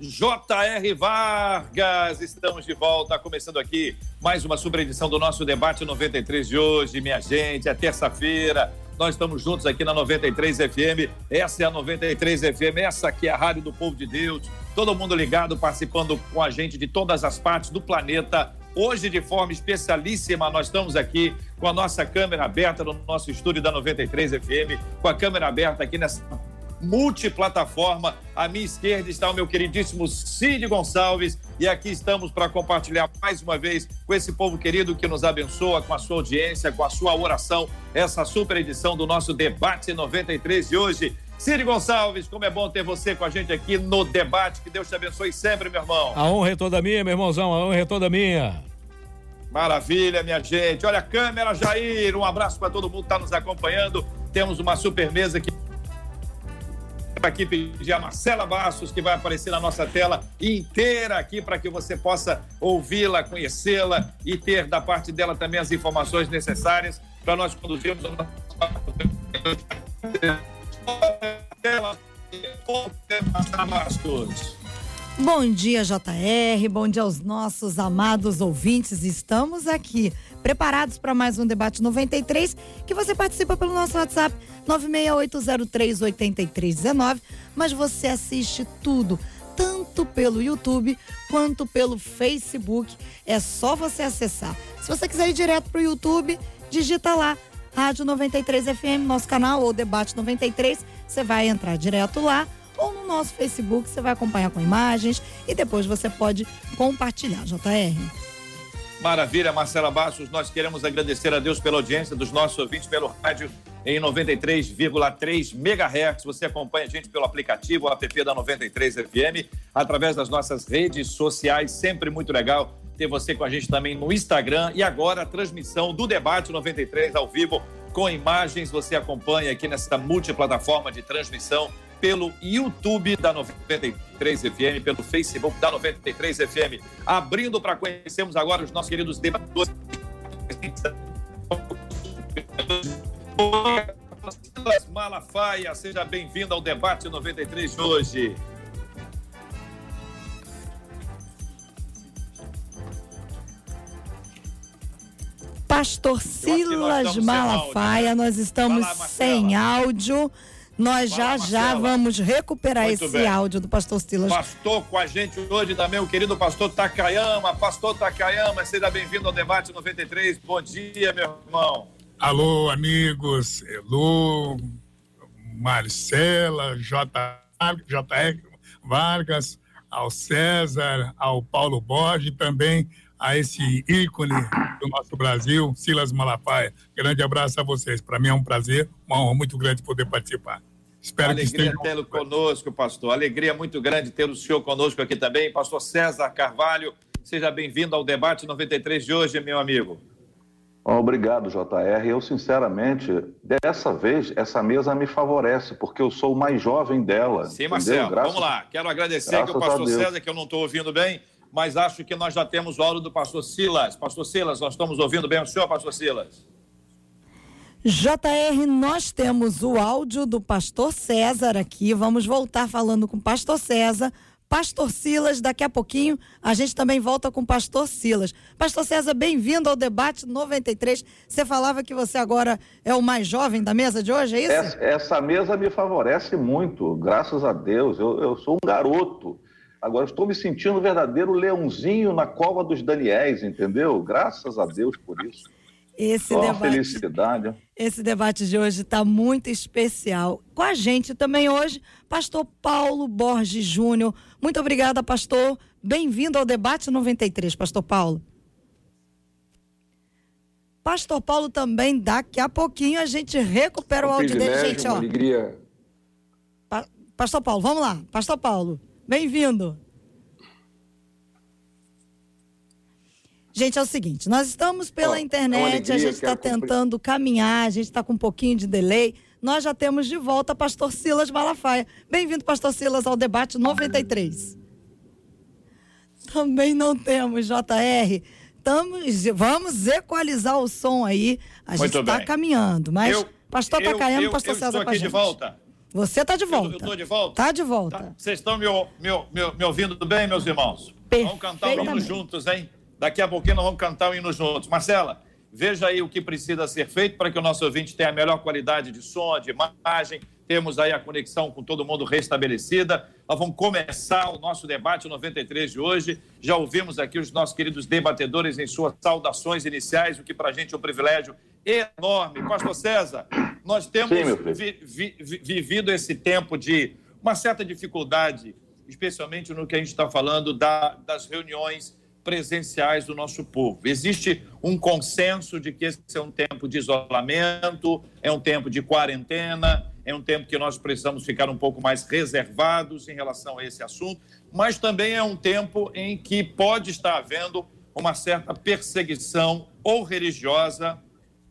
J.R. Vargas. Estamos de volta, começando aqui mais uma super edição do nosso debate 93 de hoje, minha gente. É terça-feira. Nós estamos juntos aqui na 93 FM. Essa é a 93 FM, essa aqui é a Rádio do Povo de Deus. Todo mundo ligado, participando com a gente de todas as partes do planeta. Hoje, de forma especialíssima, nós estamos aqui com a nossa câmera aberta no nosso estúdio da 93 FM, com a câmera aberta aqui nessa multiplataforma. À minha esquerda está o meu queridíssimo Cid Gonçalves e aqui estamos para compartilhar mais uma vez com esse povo querido que nos abençoa com a sua audiência, com a sua oração, essa super edição do nosso Debate 93 de hoje. Cid Gonçalves, como é bom ter você com a gente aqui no debate. Que Deus te abençoe sempre, meu irmão. A honra é toda minha, meu irmãozão, a honra é toda minha. Maravilha, minha gente. Olha a câmera, Jair. Um abraço para todo mundo que está nos acompanhando. Temos uma super mesa aqui aqui pedir a Marcela Bastos, que vai aparecer na nossa tela inteira aqui para que você possa ouvi-la, conhecê-la e ter da parte dela também as informações necessárias para nós conduzirmos o nosso. Bom dia, JR. Bom dia aos nossos amados ouvintes. Estamos aqui preparados para mais um debate 93 que você participa pelo nosso WhatsApp 968038319, mas você assiste tudo tanto pelo YouTube quanto pelo Facebook. É só você acessar. Se você quiser ir direto para o YouTube, digita lá Rádio 93 FM, nosso canal ou Debate 93. Você vai entrar direto lá ou no nosso Facebook, você vai acompanhar com imagens e depois você pode compartilhar, JR. Maravilha, Marcela Bastos. Nós queremos agradecer a Deus pela audiência dos nossos ouvintes pelo rádio em 93,3 MHz. Você acompanha a gente pelo aplicativo, o app da 93 FM, através das nossas redes sociais. Sempre muito legal ter você com a gente também no Instagram. E agora a transmissão do Debate 93 ao vivo com imagens. Você acompanha aqui nessa multiplataforma de transmissão pelo YouTube da 93 FM, pelo Facebook da 93 FM. Abrindo para conhecermos agora os nossos queridos debatedores. Malafaia, seja bem-vindo ao debate 93 de hoje. Pastor Silas Malafaia, nós estamos sem áudio. Nós Fala, já Marcela. já vamos recuperar Muito esse bem. áudio do pastor Silas. Pastor com a gente hoje também, o querido pastor Takayama. Pastor Takayama, seja bem-vindo ao debate 93. Bom dia, meu irmão. Alô, amigos. Elô, Marcela, J, JR Vargas, ao César, ao Paulo Borges e também a esse ícone do nosso Brasil, Silas Malafaia. Grande abraço a vocês. Para mim é um prazer, uma honra muito grande poder participar. Espero Alegria que tê-lo conosco, pastor. Alegria muito grande ter o senhor conosco aqui também. Pastor César Carvalho, seja bem-vindo ao debate 93 de hoje, meu amigo. Obrigado, JR. Eu, sinceramente, dessa vez, essa mesa me favorece, porque eu sou o mais jovem dela. Sim, Marcelo. Graças... Vamos lá. Quero agradecer aqui o pastor César, que eu não estou ouvindo bem, mas acho que nós já temos o áudio do pastor Silas. Pastor Silas, nós estamos ouvindo bem o senhor, pastor Silas? JR, nós temos o áudio do pastor César aqui. Vamos voltar falando com o pastor César. Pastor Silas, daqui a pouquinho a gente também volta com o pastor Silas. Pastor César, bem-vindo ao debate 93. Você falava que você agora é o mais jovem da mesa de hoje, é isso? Essa, essa mesa me favorece muito, graças a Deus. Eu, eu sou um garoto. Agora estou me sentindo um verdadeiro leãozinho na cova dos Daniéis, entendeu? Graças a Deus por isso. Esse Só debate, felicidade. Esse debate de hoje está muito especial. Com a gente também hoje, pastor Paulo Borges Júnior. Muito obrigada, pastor. Bem-vindo ao debate 93, pastor Paulo. Pastor Paulo também, daqui a pouquinho a gente recupera o, o áudio dele, gente, ó. alegria. Pa pastor Paulo, vamos lá. Pastor Paulo, Bem-vindo. Gente, é o seguinte: nós estamos pela oh, internet, alegria, a gente está tentando caminhar, a gente está com um pouquinho de delay. Nós já temos de volta Pastor Silas Malafaia. Bem-vindo, Pastor Silas, ao debate 93. Também não temos, JR. Estamos, vamos equalizar o som aí. A gente está caminhando, mas. Eu... Pastor tá Tacaiano, Pastor eu César, estou aqui de volta. Você está de volta. Eu estou de volta? Tá de volta. Tá. Vocês estão me, me, me, me ouvindo bem, meus irmãos? Vamos cantar o hino juntos, hein? Daqui a pouquinho nós vamos cantar o hino juntos. Marcela, veja aí o que precisa ser feito para que o nosso ouvinte tenha a melhor qualidade de som, de imagem. Temos aí a conexão com todo mundo restabelecida. Nós vamos começar o nosso debate 93 de hoje. Já ouvimos aqui os nossos queridos debatedores em suas saudações iniciais, o que para a gente é um privilégio enorme. Pastor César, nós temos Sim, vi- vi- vi- vivido esse tempo de uma certa dificuldade, especialmente no que a gente está falando da- das reuniões presenciais do nosso povo. Existe um consenso de que esse é um tempo de isolamento, é um tempo de quarentena, é um tempo que nós precisamos ficar um pouco mais reservados em relação a esse assunto, mas também é um tempo em que pode estar havendo uma certa perseguição ou religiosa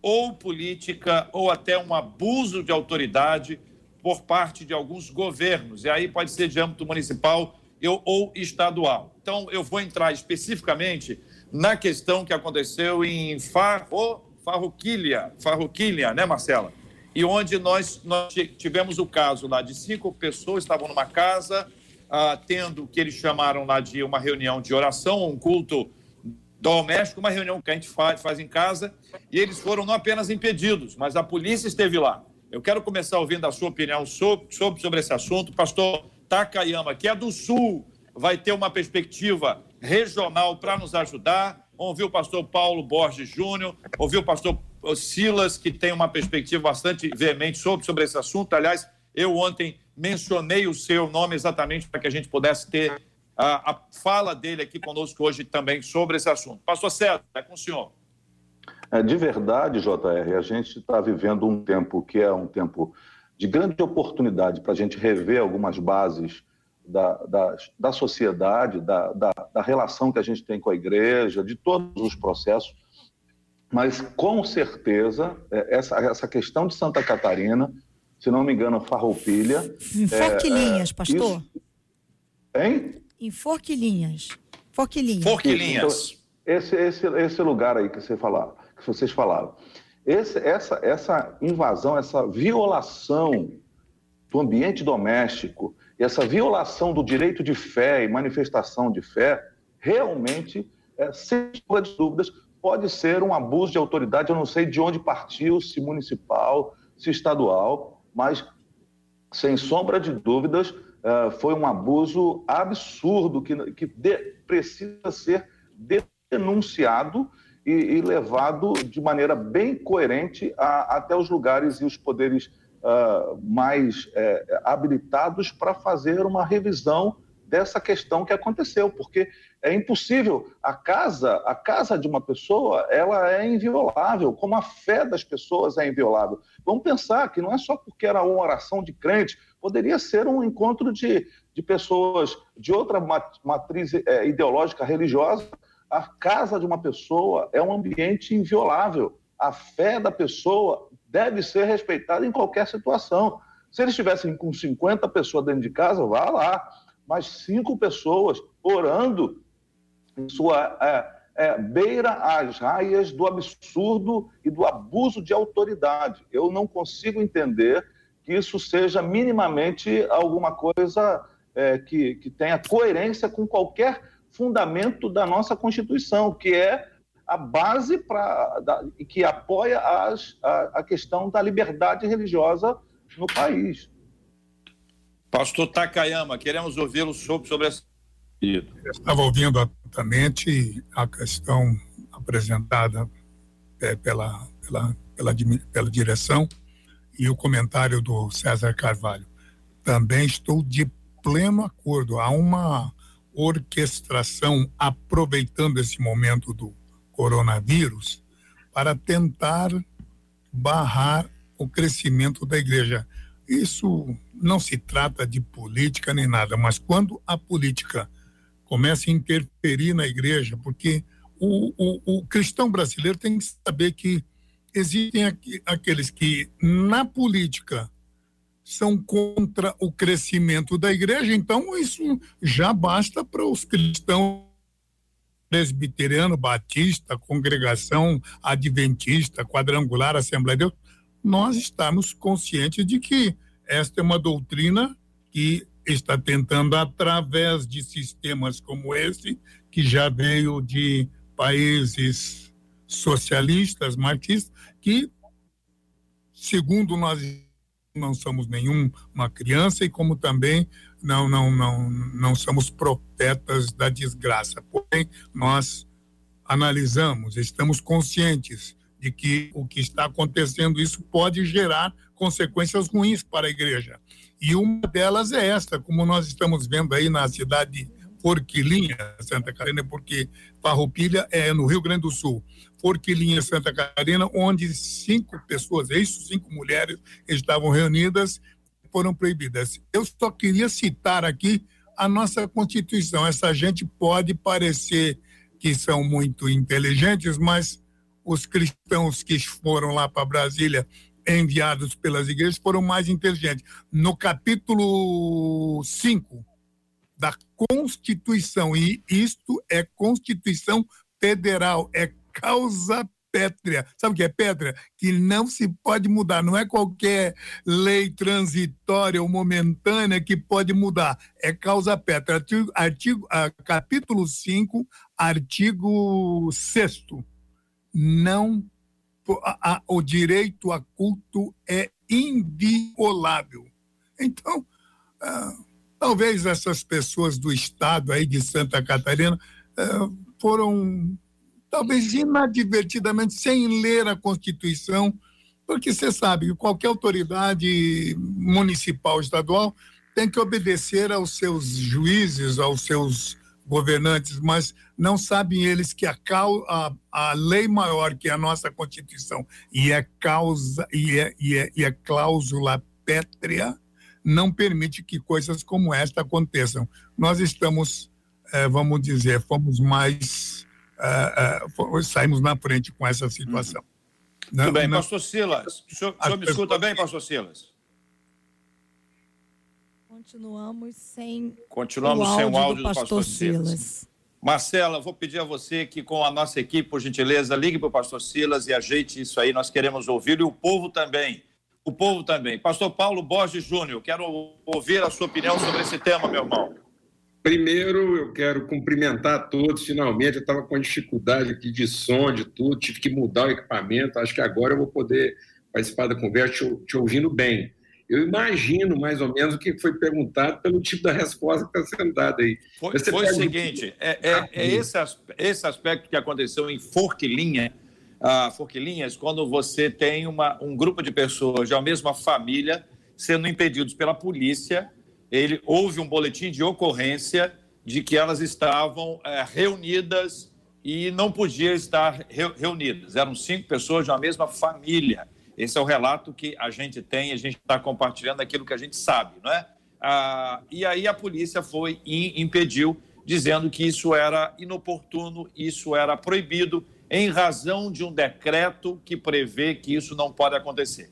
ou política ou até um abuso de autoridade por parte de alguns governos. E aí pode ser de âmbito municipal ou estadual. Então, eu vou entrar especificamente na questão que aconteceu em Farro, Farroquilha, Farroquilha, né, Marcela? E onde nós, nós ti- tivemos o caso lá de cinco pessoas estavam numa casa, ah, tendo o que eles chamaram lá de uma reunião de oração, um culto doméstico, uma reunião que a gente faz, faz em casa, e eles foram não apenas impedidos, mas a polícia esteve lá. Eu quero começar ouvindo a sua opinião sobre, sobre, sobre esse assunto. Pastor Takayama, que é do Sul, vai ter uma perspectiva regional para nos ajudar. Ouvir o pastor Paulo Borges Júnior, ouvir o pastor Silas, que tem uma perspectiva bastante veemente sobre, sobre esse assunto. Aliás, eu ontem mencionei o seu nome exatamente para que a gente pudesse ter a, a fala dele aqui conosco hoje também sobre esse assunto. Pastor César, é com o senhor. É, de verdade, JR, a gente está vivendo um tempo que é um tempo de grande oportunidade para a gente rever algumas bases da, da, da sociedade, da, da, da relação que a gente tem com a igreja, de todos os processos. Mas, com certeza, é, essa, essa questão de Santa Catarina, se não me engano, Farroupilha. Em forquilhinhas, pastor. isso- Hein? Em forquilhinhas. Forquilhinhas. Forquilinhas. Então, esse, esse, esse lugar aí que, você falar, que vocês falaram. Esse, essa, essa invasão, essa violação do ambiente doméstico, e essa violação do direito de fé e manifestação de fé, realmente, é, sem sombra de dúvidas, pode ser um abuso de autoridade. Eu não sei de onde partiu, se municipal, se estadual, mas, sem sombra de dúvidas, eh, foi um abuso absurdo que, que de- precisa ser denunciado e, e levado de maneira bem coerente a- até os lugares e os poderes ah, mais eh, habilitados para fazer uma revisão dessa questão que aconteceu, porque é impossível a casa, a casa de uma pessoa, ela é inviolável, como a fé das pessoas é inviolável. Vamos pensar que não é só porque era uma oração de crente, poderia ser um encontro de, de pessoas de outra ma- matriz eh, ideológica religiosa. A casa de uma pessoa é um ambiente inviolável. A fé da pessoa deve ser respeitada em qualquer situação. Se eles estivessem com 50 pessoas dentro de casa, vá lá. Mas cinco pessoas orando em sua é, é, beira as raias do absurdo e do abuso de autoridade. Eu não consigo entender que isso seja minimamente alguma coisa é, que, que tenha coerência com qualquer fundamento da nossa Constituição, que é a base para que apoia as, a, a questão da liberdade religiosa no país. Pastor Takayama, queremos ouvi-lo sobre, sobre essa. Eu estava ouvindo atentamente a questão apresentada é, pela, pela, pela, pela direção e o comentário do César Carvalho. Também estou de pleno acordo. Há uma orquestração aproveitando esse momento do coronavírus para tentar barrar o crescimento da igreja. Isso não se trata de política nem nada, mas quando a política começa a interferir na igreja, porque o, o, o cristão brasileiro tem que saber que existem aqui, aqueles que, na política, são contra o crescimento da igreja, então isso já basta para os cristãos presbiteriano, batista, congregação adventista, quadrangular, Assembleia de Deus, nós estamos conscientes de que esta é uma doutrina que está tentando, através de sistemas como esse, que já veio de países socialistas, marxistas, que, segundo nós não somos nenhuma criança e como também não, não, não, não somos profetas da desgraça. Porém, nós analisamos, estamos conscientes de que o que está acontecendo isso pode gerar consequências ruins para a igreja. E uma delas é esta, como nós estamos vendo aí na cidade Forquilinha, Santa Catarina, porque Farroupilha é no Rio Grande do Sul. Forquilinha, Santa Catarina, onde cinco pessoas, isso, cinco mulheres estavam reunidas, foram proibidas. Eu só queria citar aqui a nossa Constituição. Essa gente pode parecer que são muito inteligentes, mas os cristãos que foram lá para Brasília enviados pelas igrejas foram mais inteligentes. No capítulo 5 da Constituição, e isto é Constituição Federal, é causa pétrea. Sabe o que é pétrea? Que não se pode mudar. Não é qualquer lei transitória ou momentânea que pode mudar. É causa pétrea. Artigo, artigo, ah, capítulo 5, artigo 6 Não a, a, o direito a culto é inviolável. Então, ah, talvez essas pessoas do estado aí de Santa Catarina ah, foram talvez inadvertidamente, sem ler a Constituição, porque você sabe que qualquer autoridade municipal, estadual, tem que obedecer aos seus juízes, aos seus governantes, mas não sabem eles que a, a, a lei maior que é a nossa Constituição e é causa e é, e é, e é cláusula pétrea não permite que coisas como esta aconteçam. Nós estamos, eh, vamos dizer, fomos mais uh, uh, saímos na frente com essa situação. Uhum. Não, Tudo bem, não... pastor Silas. O senhor, o senhor me escuta bem, pastor Silas? Continuamos sem Continuamos o sem o áudio do pastor, do pastor Silas. Silas. Marcela, vou pedir a você que, com a nossa equipe, por gentileza, ligue para o pastor Silas e ajeite isso aí. Nós queremos ouvir e o povo também. O povo também. Pastor Paulo Borges Júnior, quero ouvir a sua opinião sobre esse tema, meu irmão. Primeiro, eu quero cumprimentar todos. Finalmente, eu estava com dificuldade aqui de som, de tudo, tive que mudar o equipamento. Acho que agora eu vou poder participar da conversa te, te ouvindo bem. Eu imagino mais ou menos o que foi perguntado pelo tipo da resposta que está sendo dada aí. Foi, foi o seguinte: é, é, é esse, esse aspecto que aconteceu em Forquilinha, uh, Forquilinhas, quando você tem uma, um grupo de pessoas de uma mesma família sendo impedidos pela polícia ele houve um boletim de ocorrência de que elas estavam é, reunidas e não podiam estar re reunidas. Eram cinco pessoas de uma mesma família. Esse é o relato que a gente tem, a gente está compartilhando aquilo que a gente sabe, não é? Ah, e aí a polícia foi e impediu, dizendo que isso era inoportuno, isso era proibido, em razão de um decreto que prevê que isso não pode acontecer.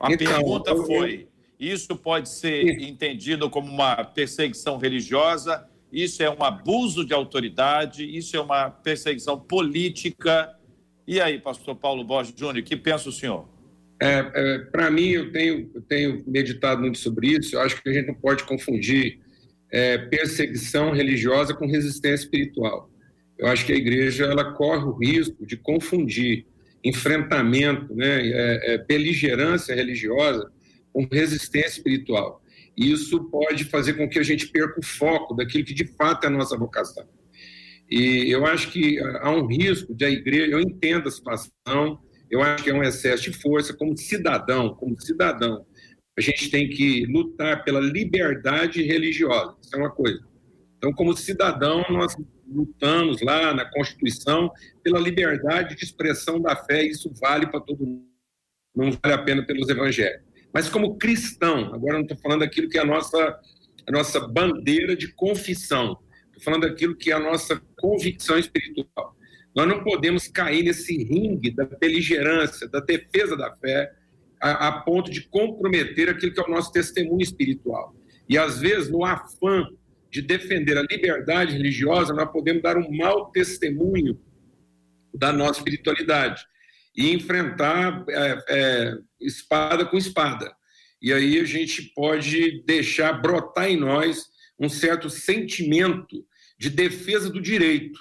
A então, pergunta foi: isso pode ser entendido como uma perseguição religiosa, isso é um abuso de autoridade, isso é uma perseguição política. E aí, pastor Paulo Borges Júnior, o que pensa o senhor? É, é, Para mim, eu tenho, eu tenho meditado muito sobre isso. Eu acho que a gente não pode confundir é, perseguição religiosa com resistência espiritual. Eu acho que a igreja ela corre o risco de confundir enfrentamento, né, é, é, beligerância religiosa com resistência espiritual. E isso pode fazer com que a gente perca o foco daquilo que de fato é a nossa vocação. E eu acho que há um risco de a igreja, eu entendo a situação, eu acho que é um excesso de força como cidadão, como cidadão. A gente tem que lutar pela liberdade religiosa, isso é uma coisa. Então, como cidadão, nós lutamos lá na Constituição pela liberdade de expressão da fé, isso vale para todo mundo, não vale a pena pelos evangélicos mas como cristão. Agora não estou falando daquilo que é a nossa, a nossa bandeira de confissão. Falando daquilo que é a nossa convicção espiritual. Nós não podemos cair nesse ringue da beligerância, da defesa da fé, a, a ponto de comprometer aquilo que é o nosso testemunho espiritual. E às vezes, no afã de defender a liberdade religiosa, nós podemos dar um mau testemunho da nossa espiritualidade e enfrentar é, é, espada com espada. E aí a gente pode deixar brotar em nós um certo sentimento de defesa do direito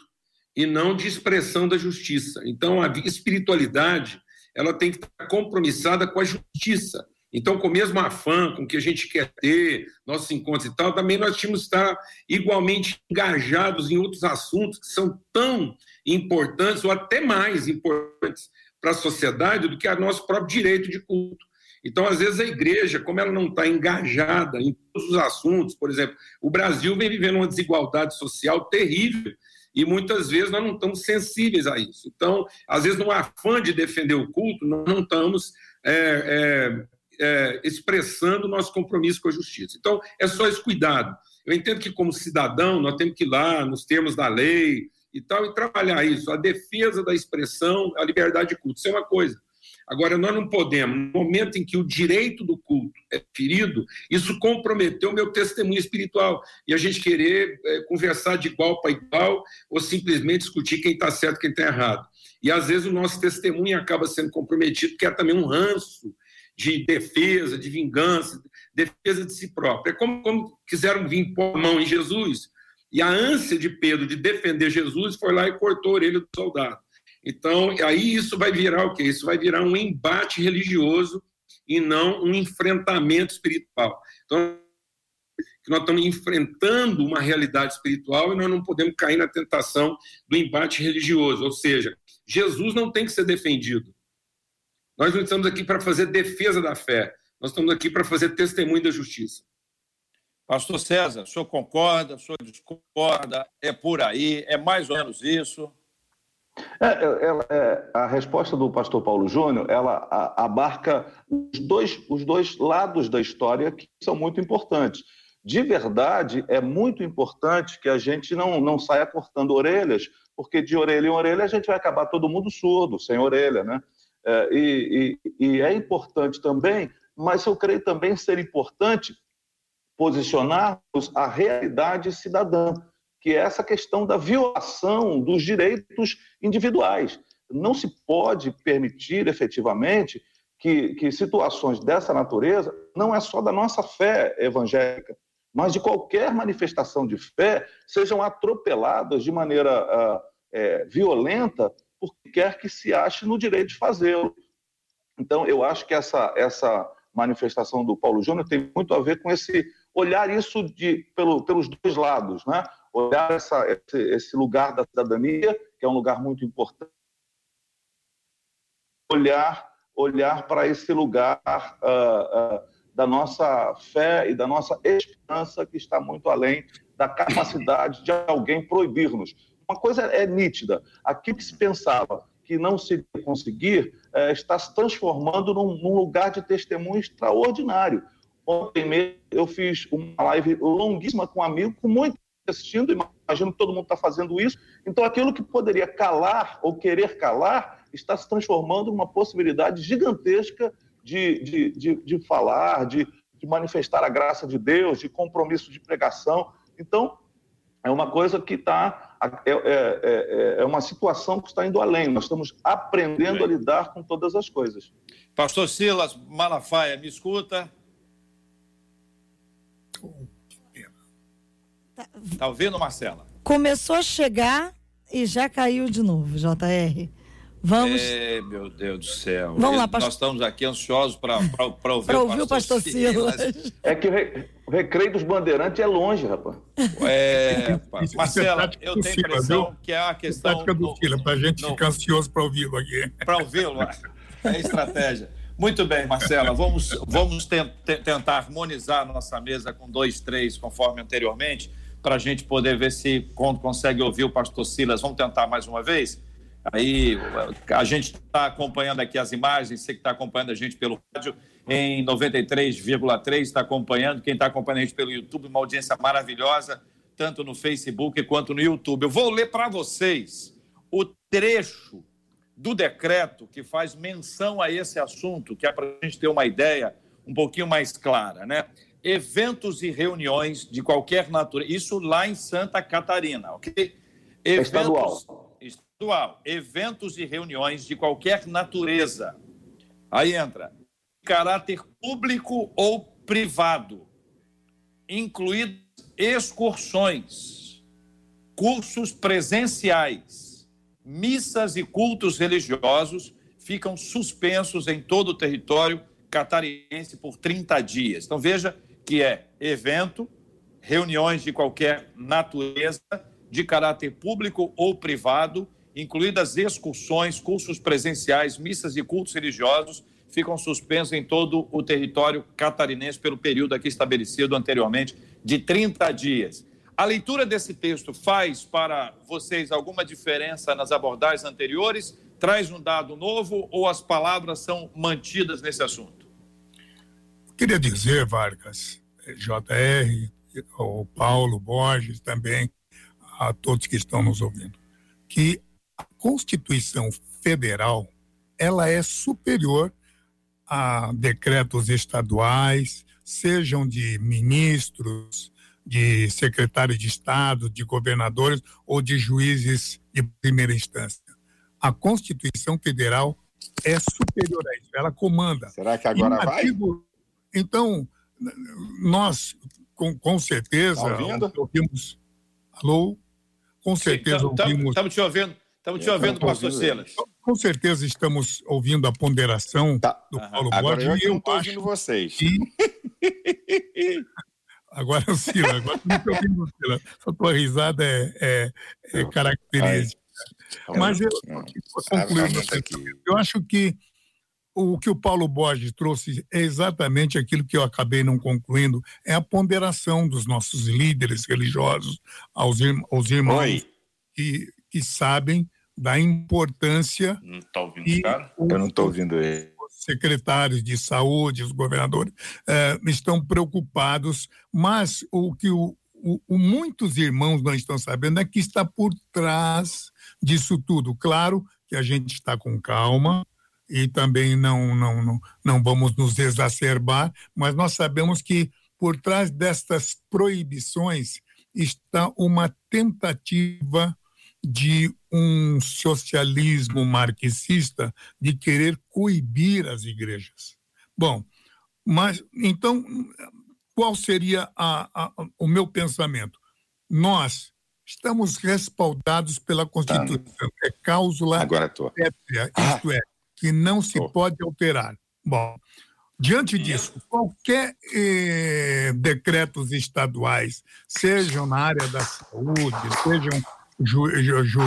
e não de expressão da justiça. Então, a espiritualidade ela tem que estar compromissada com a justiça. Então, com o mesmo afã com que a gente quer ter nossos encontros e tal, também nós tínhamos que estar igualmente engajados em outros assuntos que são tão importantes ou até mais importantes para a sociedade do que a nosso próprio direito de culto. Então, às vezes, a igreja, como ela não está engajada em todos os assuntos, por exemplo, o Brasil vem vivendo uma desigualdade social terrível e muitas vezes nós não estamos sensíveis a isso. Então, às vezes, no afã de defender o culto, nós não estamos é, é, é, expressando nosso compromisso com a justiça. Então, é só esse cuidado. Eu entendo que, como cidadão, nós temos que ir lá nos termos da lei e tal, e trabalhar isso, a defesa da expressão, a liberdade de culto. Isso é uma coisa. Agora, nós não podemos, no momento em que o direito do culto é ferido, isso comprometeu o meu testemunho espiritual. E a gente querer é, conversar de igual para igual ou simplesmente discutir quem está certo quem está errado. E às vezes o nosso testemunho acaba sendo comprometido, que é também um ranço de defesa, de vingança, defesa de si próprio. É como, como quiseram vir pôr a mão em Jesus, e a ânsia de Pedro de defender Jesus foi lá e cortou a orelha do soldado. Então, aí isso vai virar o quê? Isso vai virar um embate religioso e não um enfrentamento espiritual. Então, nós estamos enfrentando uma realidade espiritual e nós não podemos cair na tentação do embate religioso. Ou seja, Jesus não tem que ser defendido. Nós não estamos aqui para fazer defesa da fé, nós estamos aqui para fazer testemunho da justiça. Pastor César, o senhor concorda, o senhor discorda? É por aí? É mais ou menos isso? É, é, é, a resposta do pastor Paulo Júnior, ela abarca os dois, os dois lados da história que são muito importantes. De verdade, é muito importante que a gente não, não saia cortando orelhas, porque de orelha em orelha a gente vai acabar todo mundo surdo, sem orelha, né? E, e, e é importante também, mas eu creio também ser importante posicionarmos a realidade cidadã que é essa questão da violação dos direitos individuais. Não se pode permitir efetivamente que, que situações dessa natureza, não é só da nossa fé evangélica, mas de qualquer manifestação de fé, sejam atropeladas de maneira uh, é, violenta por quer que se ache no direito de fazê-lo. Então, eu acho que essa, essa manifestação do Paulo Júnior tem muito a ver com esse olhar isso de, pelo, pelos dois lados, né? Olhar essa, esse, esse lugar da cidadania, que é um lugar muito importante, olhar, olhar para esse lugar uh, uh, da nossa fé e da nossa esperança, que está muito além da capacidade de alguém proibir-nos. Uma coisa é nítida: aquilo que se pensava que não se conseguir uh, está se transformando num, num lugar de testemunho extraordinário. Ontem mesmo eu fiz uma live longuíssima com um amigo, com muito assistindo, imagino que todo mundo está fazendo isso. Então, aquilo que poderia calar ou querer calar está se transformando numa possibilidade gigantesca de, de, de, de falar, de, de manifestar a graça de Deus, de compromisso de pregação. Então, é uma coisa que está. É, é, é, é, uma situação que está indo além. Nós estamos aprendendo a lidar com todas as coisas. Pastor Silas Malafaia, me escuta? Tá, tá ouvindo, Marcela? Começou a chegar e já caiu de novo, JR. Vamos. É, meu Deus do céu. Vamos lá, pastor. Nós estamos aqui ansiosos para ouvir, pra ouvir o pastor, Silas. Silas. É que o, re, o, recreio dos bandeirantes é longe, rapaz. É, isso, Marcela, é eu tenho a impressão viu? que é uma questão. Tática do Fila, para a gente no... ficar ansioso para ouvi-lo aqui. Para ouvi-lo, é estratégia. Muito bem, Marcela, vamos, vamos tentar harmonizar nossa mesa com dois, três, conforme anteriormente para a gente poder ver se consegue ouvir o pastor Silas. Vamos tentar mais uma vez? Aí a gente está acompanhando aqui as imagens, você que está acompanhando a gente pelo rádio em 93,3, está acompanhando. Quem está acompanhando a gente pelo YouTube, uma audiência maravilhosa. tanto no Facebook quanto no YouTube. Eu vou ler para vocês o trecho do decreto que faz menção a esse assunto, que é para a gente ter uma ideia um pouquinho mais clara, né? Eventos e reuniões de qualquer natureza, isso lá em Santa Catarina, ok? É Eventos, estadual. Estadual. Eventos e reuniões de qualquer natureza. Aí entra caráter público ou privado, incluídas excursões, cursos presenciais, missas e cultos religiosos ficam suspensos em todo o território catarinense por 30 dias. Então veja que é evento, reuniões de qualquer natureza, de caráter público ou privado, incluídas excursões, cursos presenciais, missas e cultos religiosos, ficam suspensos em todo o território catarinense pelo período aqui estabelecido anteriormente de 30 dias. A leitura desse texto faz para vocês alguma diferença nas abordagens anteriores? Traz um dado novo ou as palavras são mantidas nesse assunto? Queria dizer, Vargas, JR, o Paulo Borges também, a todos que estão nos ouvindo, que a Constituição Federal ela é superior a decretos estaduais, sejam de ministros, de secretários de Estado, de governadores ou de juízes de primeira instância. A Constituição Federal é superior a isso, ela comanda. Será que agora vai? Então, nós, com, com certeza, tá ouvimos. Alô? Com certeza Sim, ouvimos. Estamos te ouvindo. Estamos te ouvindo, pastor Silas. Com certeza estamos ouvindo a ponderação tá. do Paulo Agora Borges. eu, eu estou ouvindo vocês. Que... agora, Sila, agora não estou ouvindo Sila. Sua tua risada é, é, é característica. Mas eu, eu, eu acho que o que o Paulo Borges trouxe é exatamente aquilo que eu acabei não concluindo, é a ponderação dos nossos líderes religiosos aos, aos irmãos que, que sabem da importância. Não está ouvindo e cara? Eu não estou ouvindo ele. Os secretários de saúde, os governadores, eh, estão preocupados, mas o que o, o, o, muitos irmãos não estão sabendo é que está por trás disso tudo. Claro que a gente está com calma e também não, não, não, não vamos nos exacerbar, mas nós sabemos que por trás destas proibições está uma tentativa de um socialismo marxista de querer coibir as igrejas. Bom, mas então qual seria a, a, o meu pensamento? Nós estamos respaldados pela Constituição, que é cláusula pétrea, ah. isto é, que não se pode alterar. Bom, diante disso, qualquer eh, decretos estaduais, sejam na área da saúde, sejam ju, ju,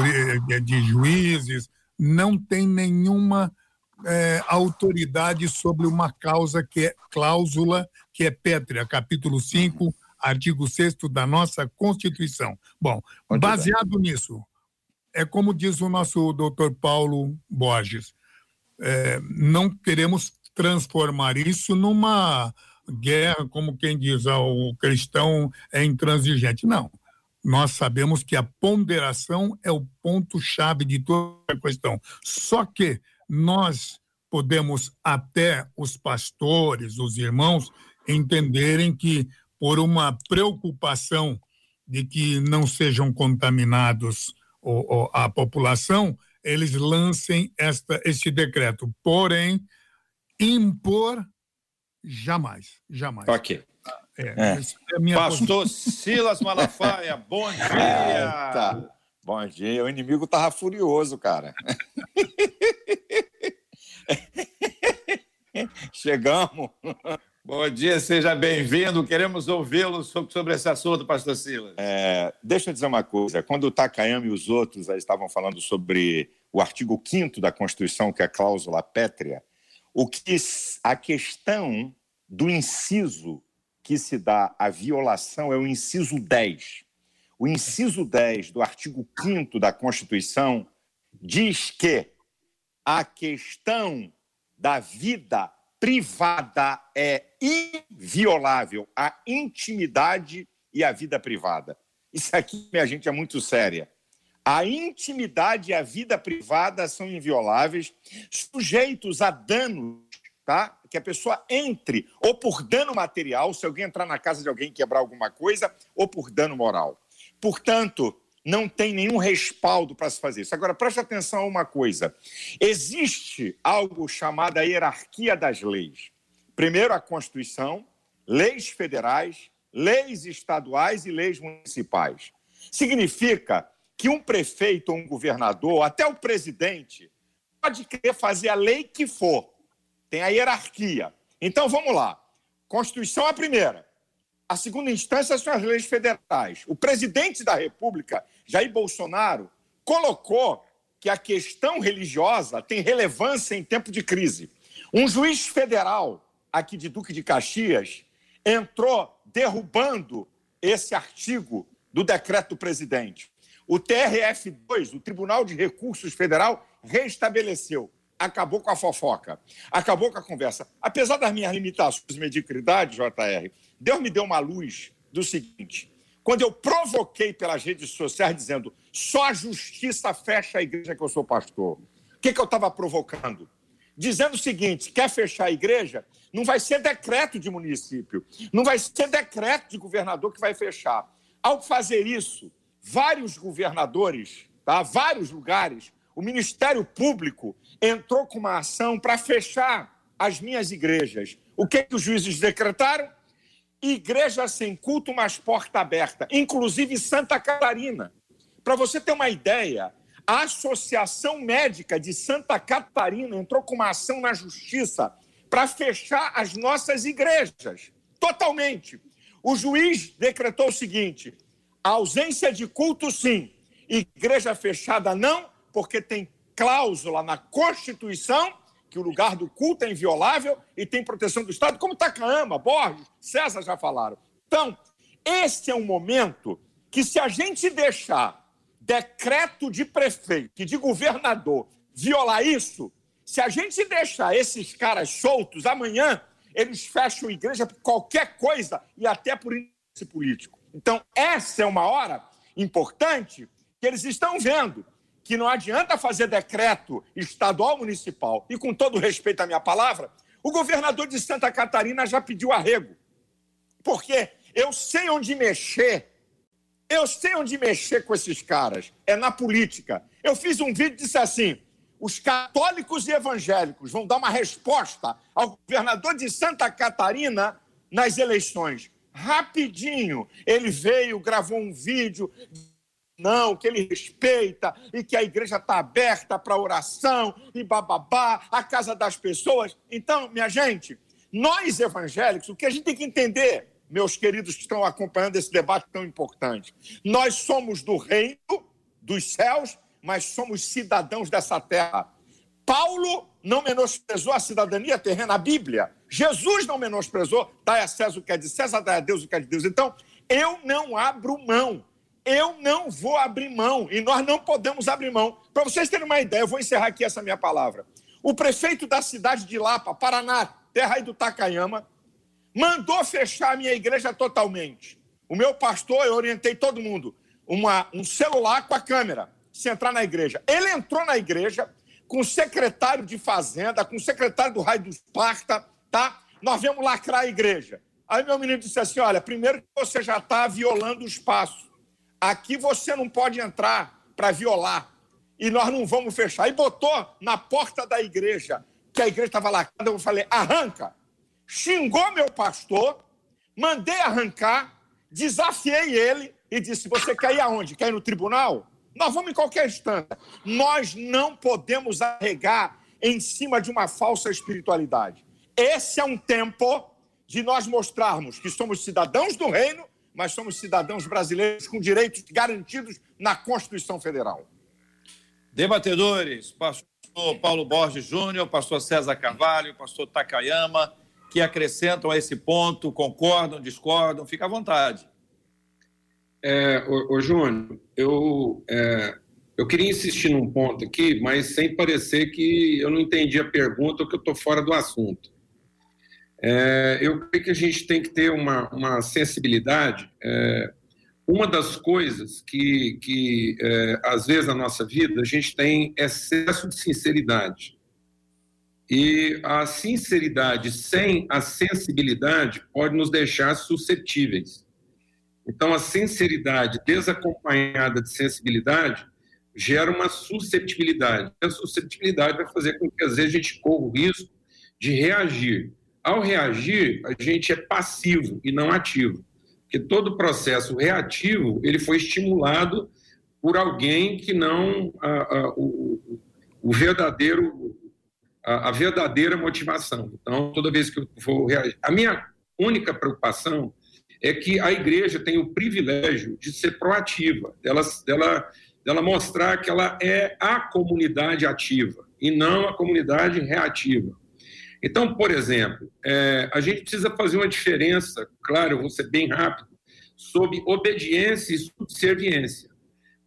de juízes, não tem nenhuma é, autoridade sobre uma causa que é cláusula que é pétrea, capítulo 5, artigo 6 da nossa Constituição. Bom, baseado nisso, é como diz o nosso doutor Paulo Borges, é, não queremos transformar isso numa guerra, como quem diz, ah, o cristão é intransigente. Não nós sabemos que a ponderação é o ponto-chave de toda a questão. Só que nós podemos, até os pastores, os irmãos, entenderem que, por uma preocupação de que não sejam contaminados a população, eles lancem esta, este decreto. Porém, impor, jamais, jamais. Ok. É, é. é Pastor Silas Malafaia, bom dia! Tá. Bom dia. O inimigo tava furioso, cara. Chegamos. Bom dia, seja bem-vindo. Queremos ouvi-lo sobre esse assunto, pastor Silas. É, deixa eu dizer uma coisa. Quando o Takayama e os outros estavam falando sobre o artigo 5 da Constituição, que é a cláusula pétrea, o que a questão do inciso que se dá a violação é o inciso 10. O inciso 10 do artigo 5 da Constituição diz que a questão da vida privada é inviolável, a intimidade e a vida privada. Isso aqui, minha gente, é muito séria. A intimidade e a vida privada são invioláveis, sujeitos a danos, tá? Que a pessoa entre, ou por dano material, se alguém entrar na casa de alguém e quebrar alguma coisa, ou por dano moral. Portanto, não tem nenhum respaldo para se fazer isso. Agora, preste atenção a uma coisa: existe algo chamado a hierarquia das leis. Primeiro, a Constituição, leis federais, leis estaduais e leis municipais. Significa que um prefeito ou um governador, até o presidente, pode querer fazer a lei que for. Tem a hierarquia. Então vamos lá. Constituição é a primeira. A segunda instância são as leis federais. O presidente da República, Jair Bolsonaro, colocou que a questão religiosa tem relevância em tempo de crise. Um juiz federal, aqui de Duque de Caxias, entrou derrubando esse artigo do decreto do presidente. O TRF2, o Tribunal de Recursos Federal, restabeleceu. Acabou com a fofoca, acabou com a conversa. Apesar das minhas limitações e mediocridade, JR, Deus me deu uma luz do seguinte: quando eu provoquei pelas redes sociais dizendo só a justiça fecha a igreja que eu sou pastor, o que, que eu estava provocando? Dizendo o seguinte: quer fechar a igreja? Não vai ser decreto de município, não vai ser decreto de governador que vai fechar. Ao fazer isso, vários governadores, tá? vários lugares, o Ministério Público entrou com uma ação para fechar as minhas igrejas. O que, que os juízes decretaram? Igreja sem culto, mas porta aberta, inclusive Santa Catarina. Para você ter uma ideia, a Associação Médica de Santa Catarina entrou com uma ação na justiça para fechar as nossas igrejas, totalmente. O juiz decretou o seguinte: ausência de culto, sim. Igreja fechada, não, porque tem cláusula na Constituição que o lugar do culto é inviolável e tem proteção do Estado, como Takayama, Borges, César já falaram. Então, esse é um momento que, se a gente deixar decreto de prefeito e de governador violar isso, se a gente deixar esses caras soltos, amanhã eles fecham igreja por qualquer coisa e até por interesse político. Então, essa é uma hora importante que eles estão vendo que não adianta fazer decreto estadual municipal. E com todo respeito à minha palavra, o governador de Santa Catarina já pediu arrego. Porque eu sei onde mexer. Eu sei onde mexer com esses caras. É na política. Eu fiz um vídeo e disse assim: os católicos e evangélicos vão dar uma resposta ao governador de Santa Catarina nas eleições rapidinho. Ele veio, gravou um vídeo, não, que ele respeita e que a igreja está aberta para oração e bababá, a casa das pessoas. Então, minha gente, nós evangélicos, o que a gente tem que entender, meus queridos que estão acompanhando esse debate tão importante, nós somos do reino dos céus, mas somos cidadãos dessa terra. Paulo não menosprezou a cidadania terrena, a Bíblia. Jesus não menosprezou, dai a César o que é de César, dai a Deus o que é de Deus. Então, eu não abro mão. Eu não vou abrir mão e nós não podemos abrir mão. Para vocês terem uma ideia, eu vou encerrar aqui essa minha palavra. O prefeito da cidade de Lapa, Paraná, terra aí do Takayama, mandou fechar a minha igreja totalmente. O meu pastor, eu orientei todo mundo, uma, um celular com a câmera, se entrar na igreja. Ele entrou na igreja, com o secretário de Fazenda, com o secretário do Raio dos Parta, tá? Nós viemos lacrar a igreja. Aí meu menino disse assim: olha, primeiro que você já está violando o espaço. Aqui você não pode entrar para violar. E nós não vamos fechar. E botou na porta da igreja, que a igreja estava lacrada, eu falei: arranca. Xingou meu pastor, mandei arrancar, desafiei ele e disse: Você quer ir aonde? Quer ir no tribunal? Nós vamos em qualquer instância. Nós não podemos arregar em cima de uma falsa espiritualidade. Esse é um tempo de nós mostrarmos que somos cidadãos do reino, mas somos cidadãos brasileiros com direitos garantidos na Constituição Federal. Debatedores, pastor Paulo Borges Júnior, pastor César Carvalho, pastor Takayama, que acrescentam a esse ponto, concordam, discordam, fica à vontade. É, ô, ô Júnior, eu, é, eu queria insistir num ponto aqui, mas sem parecer que eu não entendi a pergunta ou que eu estou fora do assunto. É, eu creio que a gente tem que ter uma, uma sensibilidade, é, uma das coisas que, que é, às vezes na nossa vida a gente tem excesso de sinceridade. E a sinceridade sem a sensibilidade pode nos deixar suscetíveis. Então, a sinceridade desacompanhada de sensibilidade gera uma susceptibilidade. A susceptibilidade vai fazer com que, às vezes, a gente corra o risco de reagir. Ao reagir, a gente é passivo e não ativo que todo processo reativo ele foi estimulado por alguém que não a, a, o, o, verdadeiro a, a, verdadeira motivação. Então, toda vez que eu vou reagir, a minha única preocupação é que a igreja tem o privilégio de ser proativa, dela, dela, dela mostrar que ela é a comunidade ativa e não a comunidade reativa. Então, por exemplo, é, a gente precisa fazer uma diferença, claro, eu vou ser bem rápido, sobre obediência e subserviência.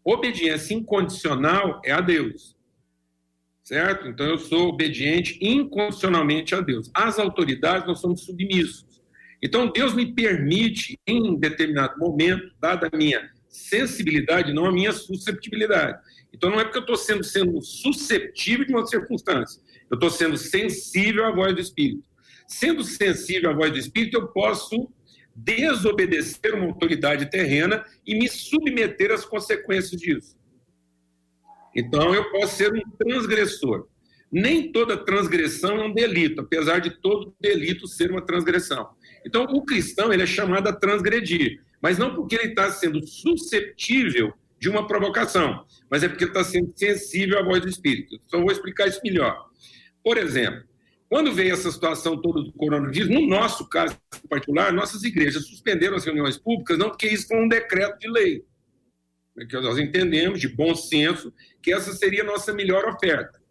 Obediência incondicional é a Deus, certo? Então, eu sou obediente incondicionalmente a Deus. As autoridades, nós somos submissos. Então, Deus me permite, em determinado momento, dada a minha sensibilidade, não a minha susceptibilidade. Então, não é porque eu estou sendo, sendo susceptível de uma circunstância eu estou sendo sensível à voz do Espírito. Sendo sensível à voz do Espírito, eu posso desobedecer uma autoridade terrena e me submeter às consequências disso. Então, eu posso ser um transgressor. Nem toda transgressão é um delito, apesar de todo delito ser uma transgressão. Então, o cristão ele é chamado a transgredir, mas não porque ele está sendo susceptível de uma provocação, mas é porque ele está sendo sensível à voz do Espírito. Então, vou explicar isso melhor. Por exemplo, quando veio essa situação toda do coronavírus, no nosso caso particular, nossas igrejas suspenderam as reuniões públicas, não porque isso foi um decreto de lei. Porque nós entendemos, de bom senso, que essa seria a nossa melhor oferta.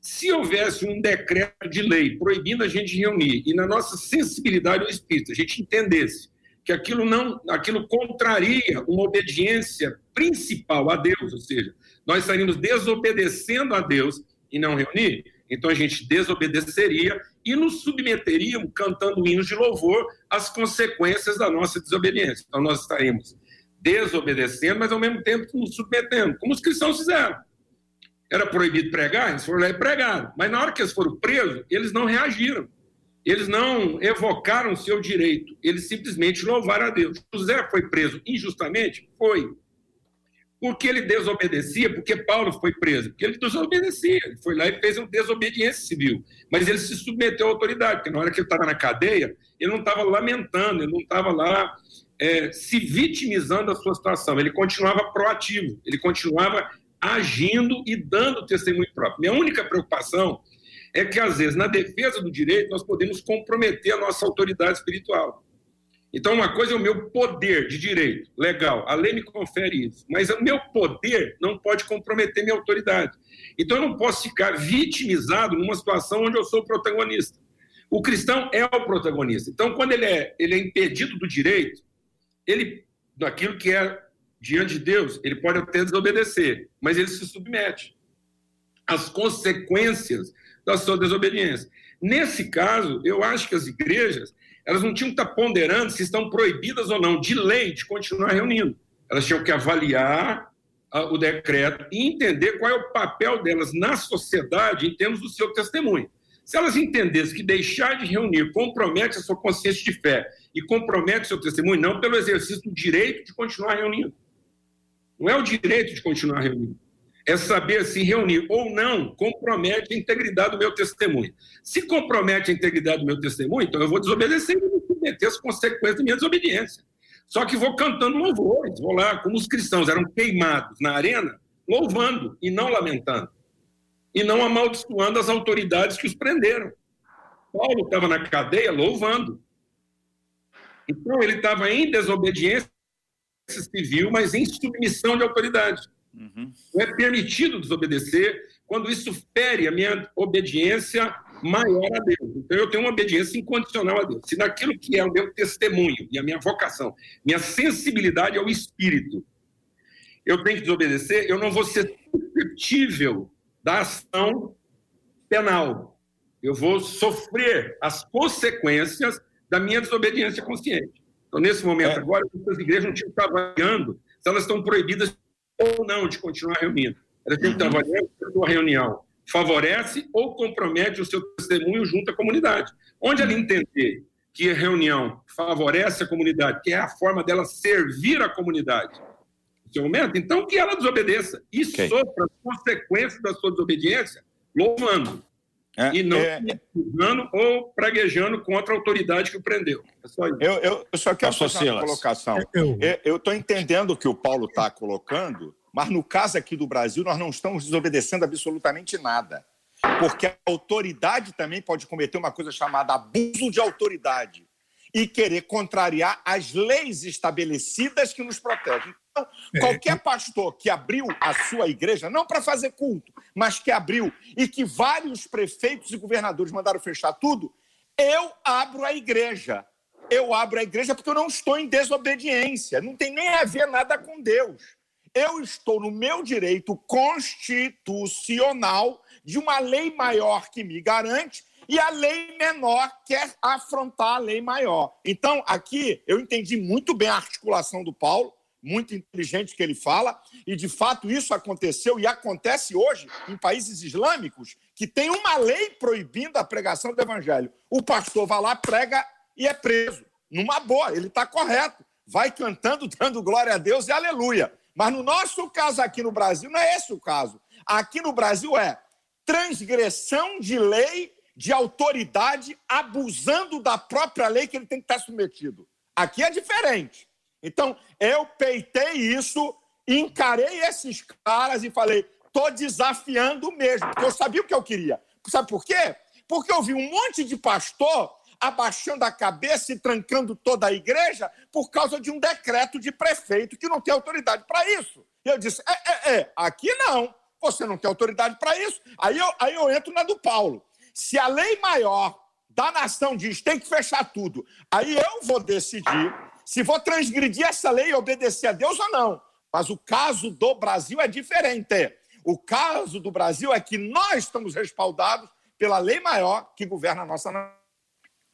Se houvesse um decreto de lei proibindo a gente reunir, e na nossa sensibilidade ao espírito, a gente entendesse que aquilo não, aquilo contraria uma obediência principal a Deus, ou seja, nós estaríamos desobedecendo a Deus e não reunir, então a gente desobedeceria e nos submeteríamos, cantando hinos de louvor, às consequências da nossa desobediência. Então nós estaremos desobedecendo, mas ao mesmo tempo nos submetendo, como os cristãos fizeram. Era proibido pregar, eles foram lá e pregaram. Mas na hora que eles foram presos, eles não reagiram. Eles não evocaram o seu direito. Eles simplesmente louvaram a Deus. José foi preso injustamente? Foi. Por que ele desobedecia? Porque Paulo foi preso. Porque ele desobedecia. Ele foi lá e fez uma desobediência civil. Mas ele se submeteu à autoridade, porque na hora que ele estava na cadeia, ele não estava lamentando, ele não estava lá é, se vitimizando da sua situação. Ele continuava proativo, ele continuava agindo e dando testemunho próprio. Minha única preocupação é que, às vezes, na defesa do direito, nós podemos comprometer a nossa autoridade espiritual. Então, uma coisa é o meu poder de direito, legal, a lei me confere isso, mas o meu poder não pode comprometer minha autoridade. Então, eu não posso ficar vitimizado numa situação onde eu sou o protagonista. O cristão é o protagonista. Então, quando ele é, ele é impedido do direito, ele, daquilo que é diante de Deus, ele pode até desobedecer, mas ele se submete às consequências da sua desobediência. Nesse caso, eu acho que as igrejas elas não tinham que estar ponderando se estão proibidas ou não, de lei, de continuar reunindo. Elas tinham que avaliar uh, o decreto e entender qual é o papel delas na sociedade em termos do seu testemunho. Se elas entendessem que deixar de reunir compromete a sua consciência de fé e compromete o seu testemunho, não pelo exercício do direito de continuar reunindo. Não é o direito de continuar reunindo é saber se reunir ou não compromete a integridade do meu testemunho. Se compromete a integridade do meu testemunho, então eu vou desobedecer e vou submeter as consequências da minha desobediência. Só que vou cantando louvores, vou lá, como os cristãos eram queimados na arena, louvando e não lamentando. E não amaldiçoando as autoridades que os prenderam. Paulo estava na cadeia louvando. Então ele estava em desobediência civil, mas em submissão de autoridade. Uhum. Não é permitido desobedecer quando isso fere a minha obediência maior a Deus. Então, eu tenho uma obediência incondicional a Deus. Se naquilo que é o meu testemunho e a minha vocação, minha sensibilidade ao Espírito, eu tenho que desobedecer, eu não vou ser suscetível da ação penal. Eu vou sofrer as consequências da minha desobediência consciente. Então, nesse momento é. agora, as igrejas não avaliando se elas estão proibidas ou não de continuar reunindo. Elas têm que uhum. se a sua reunião favorece ou compromete o seu testemunho junto à comunidade. Onde ela entender que a reunião favorece a comunidade, que é a forma dela servir a comunidade, seu momento, então que ela desobedeça e okay. sofra as consequências da sua desobediência, louvando. É, e não é, ou praguejando contra a autoridade que o prendeu. É só eu, eu, eu, só quero fazer uma colocação. Eu estou entendendo o que o Paulo está colocando, mas no caso aqui do Brasil, nós não estamos desobedecendo absolutamente nada. Porque a autoridade também pode cometer uma coisa chamada abuso de autoridade e querer contrariar as leis estabelecidas que nos protegem. Então, qualquer pastor que abriu a sua igreja, não para fazer culto, mas que abriu e que vários prefeitos e governadores mandaram fechar tudo, eu abro a igreja. Eu abro a igreja porque eu não estou em desobediência, não tem nem a ver nada com Deus. Eu estou no meu direito constitucional de uma lei maior que me garante e a lei menor quer afrontar a lei maior. Então, aqui eu entendi muito bem a articulação do Paulo muito inteligente que ele fala, e de fato isso aconteceu e acontece hoje em países islâmicos que tem uma lei proibindo a pregação do evangelho. O pastor vai lá, prega e é preso. Numa boa, ele está correto. Vai cantando, dando glória a Deus e aleluia. Mas no nosso caso aqui no Brasil, não é esse o caso. Aqui no Brasil é transgressão de lei, de autoridade, abusando da própria lei que ele tem que estar submetido. Aqui é diferente. Então, eu peitei isso, encarei esses caras e falei: tô desafiando mesmo, porque eu sabia o que eu queria. Sabe por quê? Porque eu vi um monte de pastor abaixando a cabeça e trancando toda a igreja por causa de um decreto de prefeito que não tem autoridade para isso. Eu disse: é, é, é, aqui não, você não tem autoridade para isso. Aí eu, aí eu entro na do Paulo. Se a lei maior da nação diz tem que fechar tudo, aí eu vou decidir se vou transgredir essa lei e obedecer a Deus ou não. Mas o caso do Brasil é diferente. O caso do Brasil é que nós estamos respaldados pela lei maior que governa a nossa nação.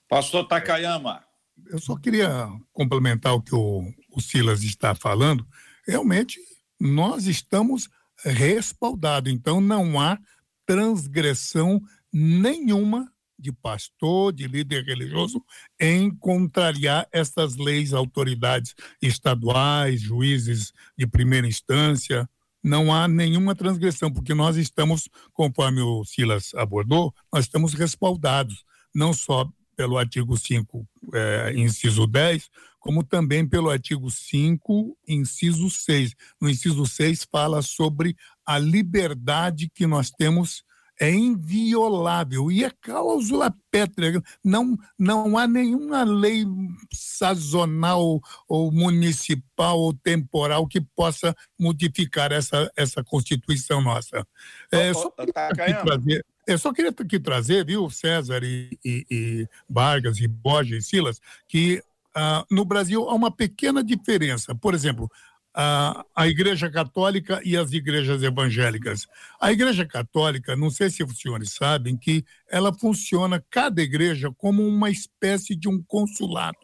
Pastor Takayama. Eu só queria complementar o que o, o Silas está falando. Realmente, nós estamos respaldados, então não há transgressão nenhuma de pastor, de líder religioso, em contrariar estas leis, autoridades estaduais, juízes de primeira instância. Não há nenhuma transgressão, porque nós estamos, conforme o Silas abordou, nós estamos respaldados, não só pelo artigo 5, é, inciso 10, como também pelo artigo 5, inciso 6. No inciso 6 fala sobre a liberdade que nós temos é inviolável e é cláusula pétrea. Não, não há nenhuma lei sazonal ou municipal ou temporal que possa modificar essa, essa Constituição nossa. É, só tá trazer, eu só queria aqui trazer, viu, César e, e, e Vargas e Borges e Silas, que ah, no Brasil há uma pequena diferença. Por exemplo, a, a Igreja Católica e as igrejas evangélicas. A Igreja Católica, não sei se os senhores sabem, que ela funciona, cada igreja, como uma espécie de um consulado,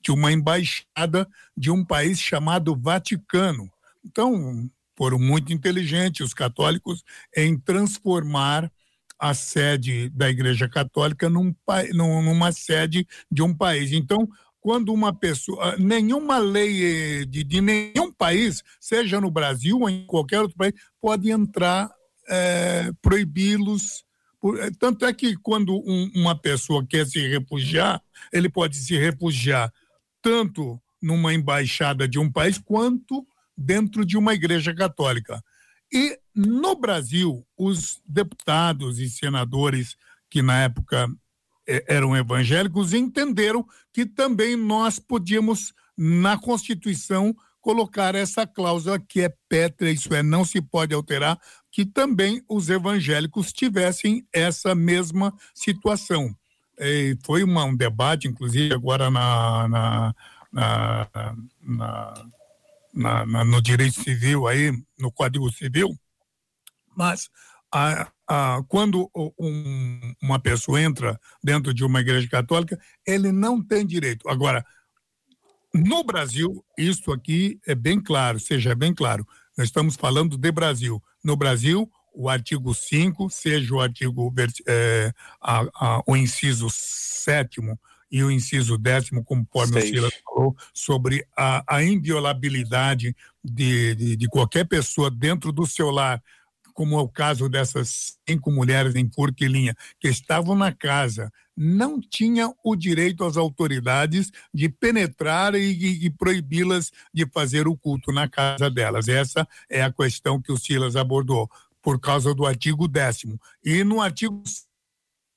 de uma embaixada de um país chamado Vaticano. Então, foram muito inteligentes os católicos em transformar a sede da Igreja Católica num, numa sede de um país. Então, quando uma pessoa, nenhuma lei eh, de, de nenhum país, seja no Brasil ou em qualquer outro país, pode entrar, é, proibi-los. Eh, tanto é que quando um, uma pessoa quer se refugiar, ele pode se refugiar tanto numa embaixada de um país quanto dentro de uma igreja católica. E no Brasil, os deputados e senadores que na época eram evangélicos entenderam que também nós podíamos, na Constituição, colocar essa cláusula que é pétrea, isso é, não se pode alterar, que também os evangélicos tivessem essa mesma situação. E foi uma, um debate, inclusive, agora na, na, na, na, no direito civil, aí, no Código Civil, mas a, a, quando um, uma pessoa entra dentro de uma igreja católica, ele não tem direito. Agora, No Brasil, isso aqui é bem claro, seja bem claro. Nós estamos falando de Brasil. No Brasil, o artigo 5, seja o artigo é, a, a, o inciso 7 e o inciso décimo, conforme Seis. o Silas falou, sobre a, a inviolabilidade de, de, de, qualquer pessoa dentro do seu lar, como é o caso dessas cinco mulheres em Forquilinha, que estavam na casa, não tinham o direito às autoridades de penetrar e, e, e proibi-las de fazer o culto na casa delas. Essa é a questão que o Silas abordou, por causa do artigo décimo. E no artigo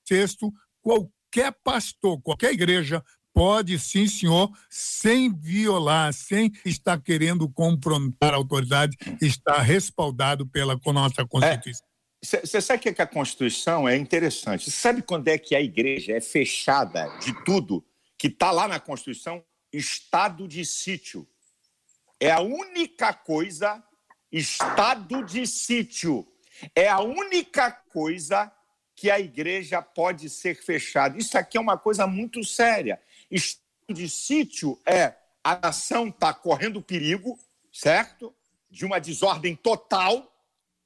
sexto, qualquer pastor, qualquer igreja pode, sim, senhor, sem violar, sem estar querendo confrontar a autoridade, está respaldado pela nossa Constituição. Você é, sabe que, que a Constituição é interessante? Sabe quando é que a igreja é fechada de tudo que está lá na Constituição? Estado de sítio. É a única coisa, estado de sítio. É a única coisa que a igreja pode ser fechada. Isso aqui é uma coisa muito séria. Estado de sítio é a nação está correndo perigo, certo? De uma desordem total,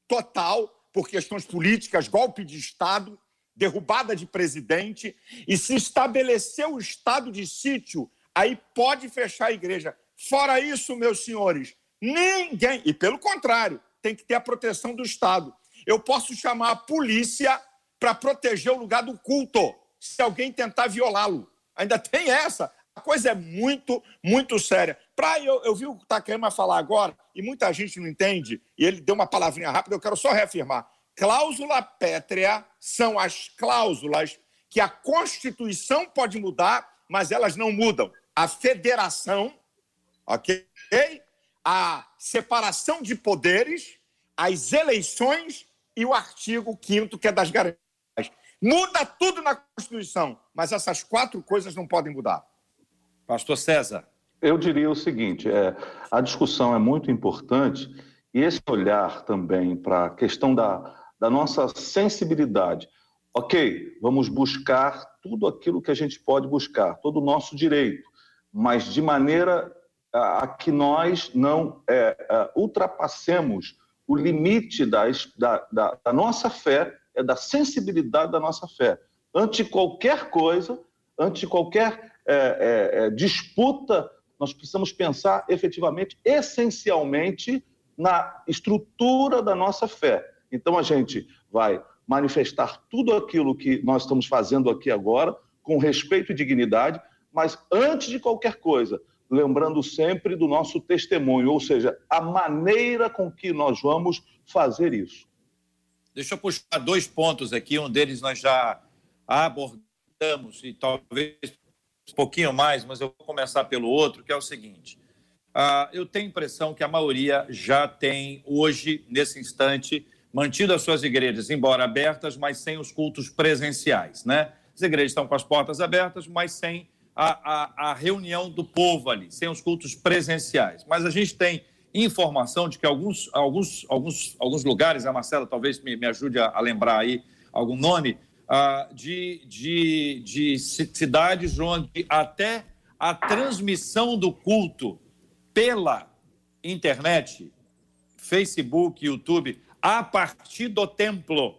total, por questões políticas, golpe de Estado, derrubada de presidente, e se estabeleceu o estado de sítio, aí pode fechar a igreja. Fora isso, meus senhores, ninguém, e pelo contrário, tem que ter a proteção do Estado. Eu posso chamar a polícia para proteger o lugar do culto, se alguém tentar violá-lo. Ainda tem essa. A coisa é muito, muito séria. Pra, eu, eu vi o Takema falar agora, e muita gente não entende, e ele deu uma palavrinha rápida, eu quero só reafirmar. Cláusula pétrea são as cláusulas que a Constituição pode mudar, mas elas não mudam. A federação, ok? A separação de poderes, as eleições e o artigo 5 que é das garantias. Muda tudo na Constituição, mas essas quatro coisas não podem mudar. Pastor César. Eu diria o seguinte: é, a discussão é muito importante e esse olhar também para a questão da, da nossa sensibilidade. Ok, vamos buscar tudo aquilo que a gente pode buscar, todo o nosso direito, mas de maneira a, a que nós não é, é, ultrapassemos o limite da, da, da nossa fé é da sensibilidade da nossa fé. Ante qualquer coisa, ante qualquer é, é, é, disputa, nós precisamos pensar efetivamente, essencialmente, na estrutura da nossa fé. Então a gente vai manifestar tudo aquilo que nós estamos fazendo aqui agora, com respeito e dignidade, mas antes de qualquer coisa, lembrando sempre do nosso testemunho, ou seja, a maneira com que nós vamos fazer isso. Deixa eu puxar dois pontos aqui, um deles nós já abordamos e talvez um pouquinho mais, mas eu vou começar pelo outro, que é o seguinte. Uh, eu tenho a impressão que a maioria já tem hoje, nesse instante, mantido as suas igrejas, embora abertas, mas sem os cultos presenciais, né? As igrejas estão com as portas abertas, mas sem a, a, a reunião do povo ali, sem os cultos presenciais. Mas a gente tem informação de que alguns, alguns, alguns, alguns lugares, a Marcela talvez me, me ajude a, a lembrar aí algum nome, uh, de, de, de cidades onde até a transmissão do culto pela internet, Facebook, YouTube, a partir do templo,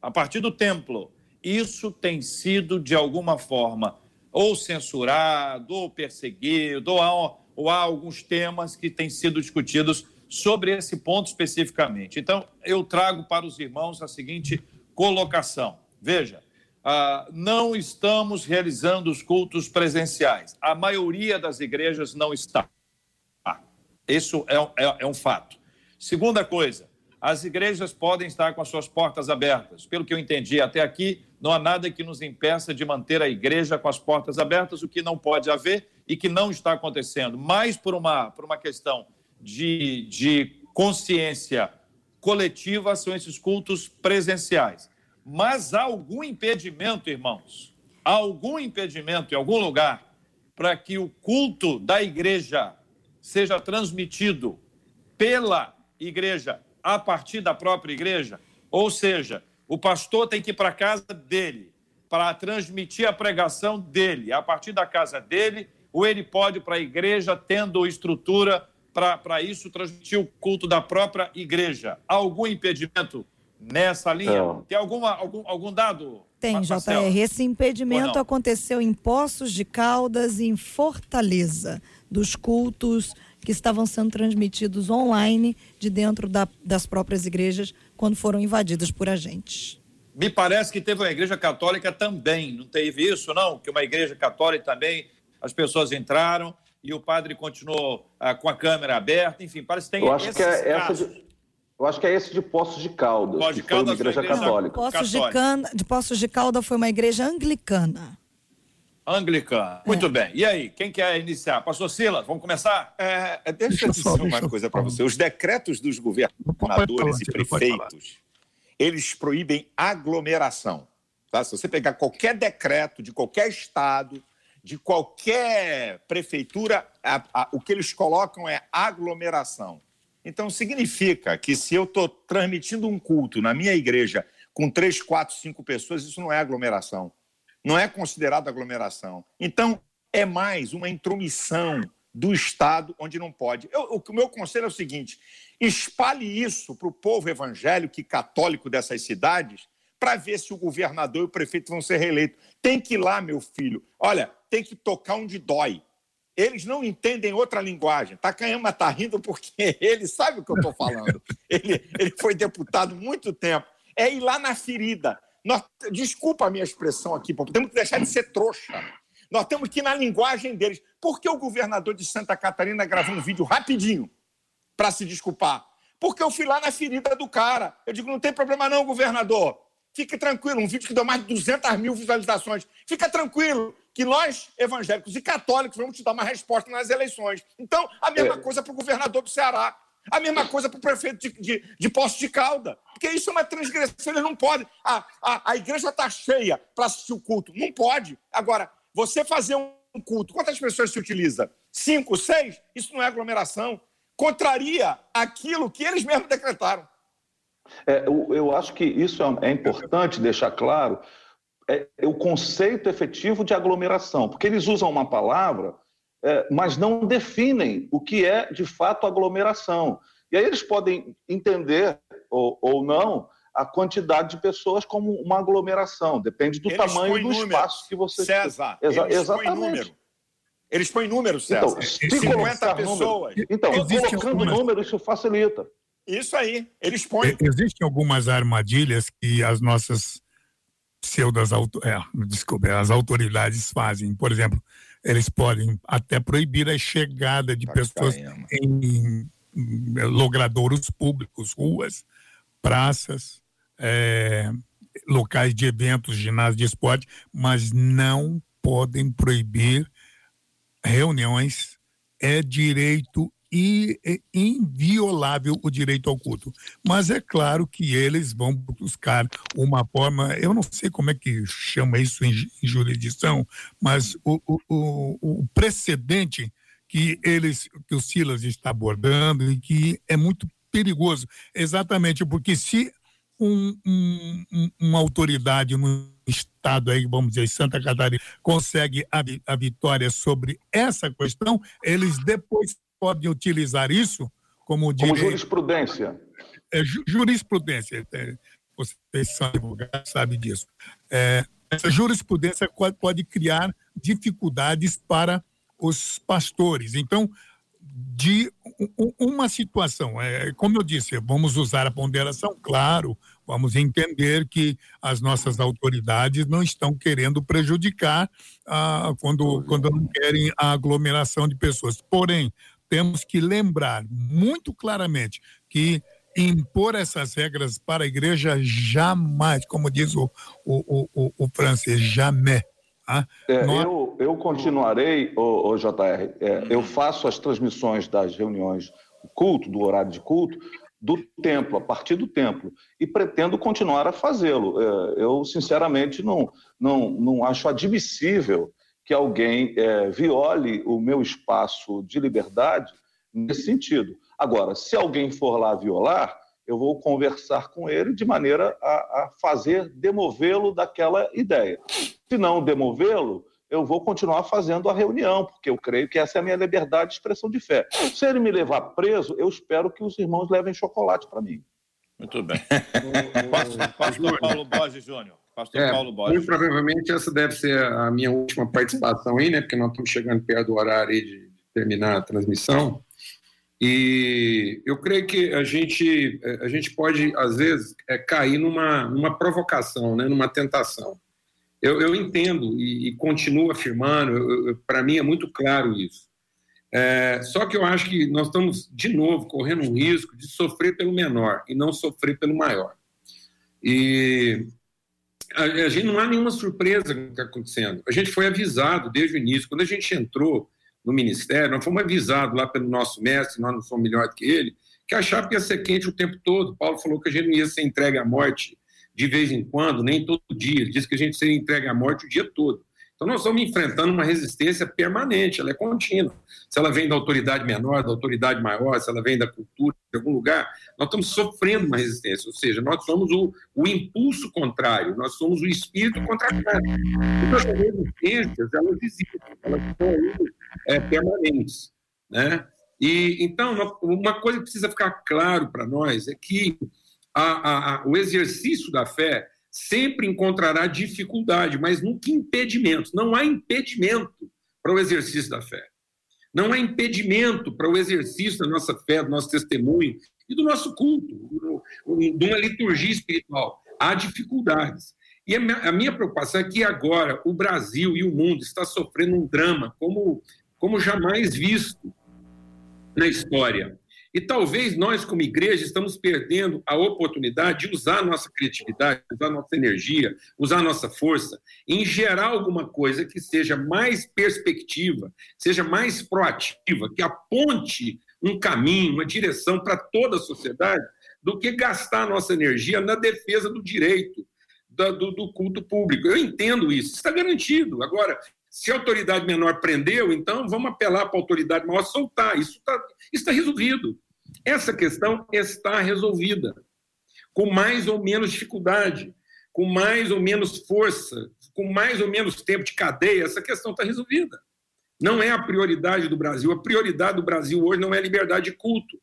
a partir do templo, isso tem sido de alguma forma ou censurado, ou perseguido, ou ou há alguns temas que têm sido discutidos sobre esse ponto especificamente. Então, eu trago para os irmãos a seguinte colocação. Veja, ah, não estamos realizando os cultos presenciais. A maioria das igrejas não está. Ah, isso é, é, é um fato. Segunda coisa, as igrejas podem estar com as suas portas abertas. Pelo que eu entendi até aqui, não há nada que nos impeça de manter a igreja com as portas abertas, o que não pode haver e que não está acontecendo, mais por uma, por uma questão de, de consciência coletiva, são esses cultos presenciais. Mas há algum impedimento, irmãos, há algum impedimento em algum lugar para que o culto da igreja seja transmitido pela igreja a partir da própria igreja? Ou seja, o pastor tem que ir para a casa dele para transmitir a pregação dele, a partir da casa dele, ou ele pode para a igreja, tendo estrutura para isso, transmitir o culto da própria igreja? Algum impedimento nessa linha? Tem alguma, algum, algum dado? Tem, Marcelo? JR. Esse impedimento aconteceu em Poços de Caldas e em Fortaleza, dos cultos que estavam sendo transmitidos online de dentro da, das próprias igrejas quando foram invadidas por agentes. Me parece que teve uma igreja católica também, não teve isso, não? Que uma igreja católica também, as pessoas entraram e o padre continuou ah, com a câmera aberta, enfim, parece que tem eu acho que é essa de, Eu acho que é esse de Poços de Caldas, Poços de Caldas foi uma igreja, igreja católica. Poços de, Can... de Poços de Caldas foi uma igreja anglicana. Anglicana. É. Muito bem. E aí, quem quer iniciar? Pastor Silas, vamos começar? É, é deixa, eu dizer uma coisa para você. Os decretos dos governadores e prefeitos, eles proíbem aglomeração. Tá? Se você pegar qualquer decreto de qualquer estado, de qualquer prefeitura, a, a, o que eles colocam é aglomeração. Então, significa que se eu estou transmitindo um culto na minha igreja com três, quatro, cinco pessoas, isso não é aglomeração. Não é considerado aglomeração. Então, é mais uma intromissão do Estado onde não pode. Eu, o meu conselho é o seguinte: espalhe isso para o povo evangélico e católico dessas cidades para ver se o governador e o prefeito vão ser reeleitos. Tem que ir lá, meu filho. Olha, tem que tocar onde dói. Eles não entendem outra linguagem. Takayama está rindo porque ele sabe o que eu estou falando. Ele, ele foi deputado muito tempo. É ir lá na ferida. Nós, desculpa a minha expressão aqui, temos que deixar de ser trouxa. Nós temos que ir na linguagem deles. Por que o governador de Santa Catarina gravou um vídeo rapidinho para se desculpar? Porque eu fui lá na ferida do cara. Eu digo, não tem problema não, governador. Fique tranquilo, um vídeo que deu mais de 200 mil visualizações. Fica tranquilo, que nós, evangélicos e católicos, vamos te dar uma resposta nas eleições. Então, a mesma é. coisa para o governador do Ceará. A mesma coisa para o prefeito de, de, de Poço de Calda. Porque isso é uma transgressão, eles não podem. A, a, a igreja está cheia para assistir o culto. Não pode. Agora, você fazer um culto, quantas pessoas se utiliza? Cinco, seis? Isso não é aglomeração. Contraria aquilo que eles mesmos decretaram. É, eu, eu, acho que isso é, é importante deixar claro é, é, o conceito efetivo de aglomeração, porque eles usam uma palavra, é, mas não definem o que é de fato aglomeração. E aí eles podem entender ou, ou não a quantidade de pessoas como uma aglomeração, depende do eles tamanho do número. espaço que você César, Exa eles exatamente. Põem número. Eles põem números, César. Então, 50 pessoas. Número. Então, colocando algumas... número, isso facilita. Isso aí, eles põem. Existem algumas armadilhas que as nossas pseudas é, desculpa, as autoridades fazem. Por exemplo, eles podem até proibir a chegada de tá pessoas em, em, logradouros públicos, ruas, praças, é, locais de eventos, ginásios de esporte, mas não podem proibir reuniões. É direito e é inviolável o direito ao culto. Mas é claro que eles vão buscar uma forma, eu não sei como é que chama isso em, jurisdição, mas o, o, o, precedente que eles, que o Silas está abordando e que é muito perigoso, exatamente porque se um, um, uma autoridade no estado aí, vamos dizer, Santa Catarina, consegue a, a vitória sobre essa questão, eles depois podem utilizar isso como, como jurisprudência. É, jurisprudência. É, vocês são advogados, sabem disso. É, essa jurisprudência pode criar dificuldades para os pastores. Então, de uma situação, é, como eu disse, vamos usar a ponderação, claro, vamos entender que as nossas autoridades não estão querendo prejudicar ah, quando, quando não querem a aglomeração de pessoas. Porém, temos que lembrar muito claramente que impor essas regras para a igreja jamais, como diz o, o, o, o francês, jamais. Ah, é, nós... eu, eu continuarei, o, o JR, é, eu faço as transmissões das reuniões do culto, do horário de culto, do templo, a partir do templo, e pretendo continuar a fazê-lo. É, eu, sinceramente, não, não, não acho admissível que alguém é, viole o meu espaço de liberdade nesse sentido. Agora, se alguém for lá violar, eu vou conversar com ele de maneira a, a fazer demovê-lo daquela ideia. Se não demovê-lo, eu vou continuar fazendo a reunião, porque eu creio que essa é a minha liberdade de expressão de fé. Se ele me levar preso, eu espero que os irmãos levem chocolate para mim. Muito bem. Pastor, Pastor Paulo Borges Júnior. Pastor é, Paulo Borges. Muito provavelmente essa deve ser a minha última participação aí, né? Porque nós estamos chegando perto do horário de terminar a transmissão. E eu creio que a gente, a gente pode, às vezes, é, cair numa, numa provocação, né? numa tentação. Eu, eu entendo e, e, continuo afirmando, para mim é muito claro isso. É, só que eu acho que nós estamos, de novo, correndo um risco de sofrer pelo menor e não sofrer pelo maior. E a, a gente não há nenhuma surpresa que está acontecendo. A gente foi avisado desde o início. Quando a gente entrou no ministério, nós fomos avisados lá pelo nosso mestre, nós não somos melhor que ele, que achava que ia ser quente o tempo todo. Paulo falou que a gente não ia ser entregue à morte de vez em quando, nem todo dia. Ele disse que a gente seria entregue à morte o dia todo. Então, nós estamos enfrentando uma resistência permanente, ela é contínua. Se ela vem da autoridade menor, da autoridade maior, se ela vem da cultura, de algum lugar, nós estamos sofrendo uma resistência. Ou seja, nós somos o, o impulso contrário, nós somos o espírito carne. Então, essas resistências, elas existem, elas são aí, é, permanentes. Né? E, então, uma coisa que precisa ficar claro para nós é que a, a, a, o exercício da fé sempre encontrará dificuldade, mas nunca impedimento. Não há impedimento para o exercício da fé. Não há impedimento para o exercício da nossa fé, do nosso testemunho e do nosso culto, de uma liturgia espiritual. Há dificuldades. E a minha preocupação é que agora o Brasil e o mundo está sofrendo um drama como, como jamais visto na história. E talvez nós, como igreja, estamos perdendo a oportunidade de usar nossa criatividade, usar nossa energia, usar nossa força em gerar alguma coisa que seja mais perspectiva, seja mais proativa, que aponte um caminho, uma direção para toda a sociedade, do que gastar nossa energia na defesa do direito do, do culto público. Eu entendo isso, está garantido. Agora, se a autoridade menor prendeu, então vamos apelar para a autoridade maior soltar. Isso está está resolvido. Essa questão está resolvida. Com mais ou menos dificuldade, com mais ou menos força, com mais ou menos tempo de cadeia, essa questão está resolvida. Não é a prioridade do Brasil. A prioridade do Brasil hoje não é liberdade de culto.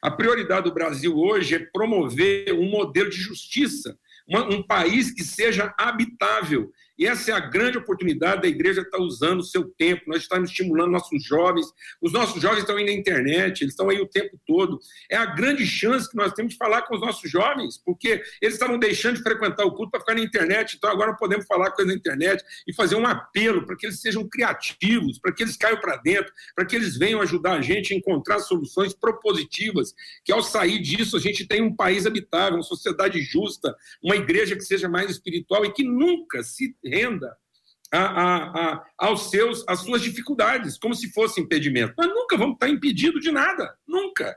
A prioridade do Brasil hoje é promover um modelo de justiça, um país que seja habitável, e essa é a grande oportunidade da igreja estar usando o seu tempo. Nós estamos estimulando nossos jovens. Os nossos jovens estão indo na internet, eles estão aí o tempo todo. É a grande chance que nós temos de falar com os nossos jovens, porque eles estavam deixando de frequentar o culto para ficar na internet. Então agora podemos falar com eles na internet e fazer um apelo para que eles sejam criativos, para que eles caiam para dentro, para que eles venham ajudar a gente a encontrar soluções propositivas, que ao sair disso a gente tenha um país habitável, uma sociedade justa, uma igreja que seja mais espiritual e que nunca se renda a, a, a, aos seus, às suas dificuldades, como se fosse impedimento. Nós nunca vamos estar impedidos de nada, nunca.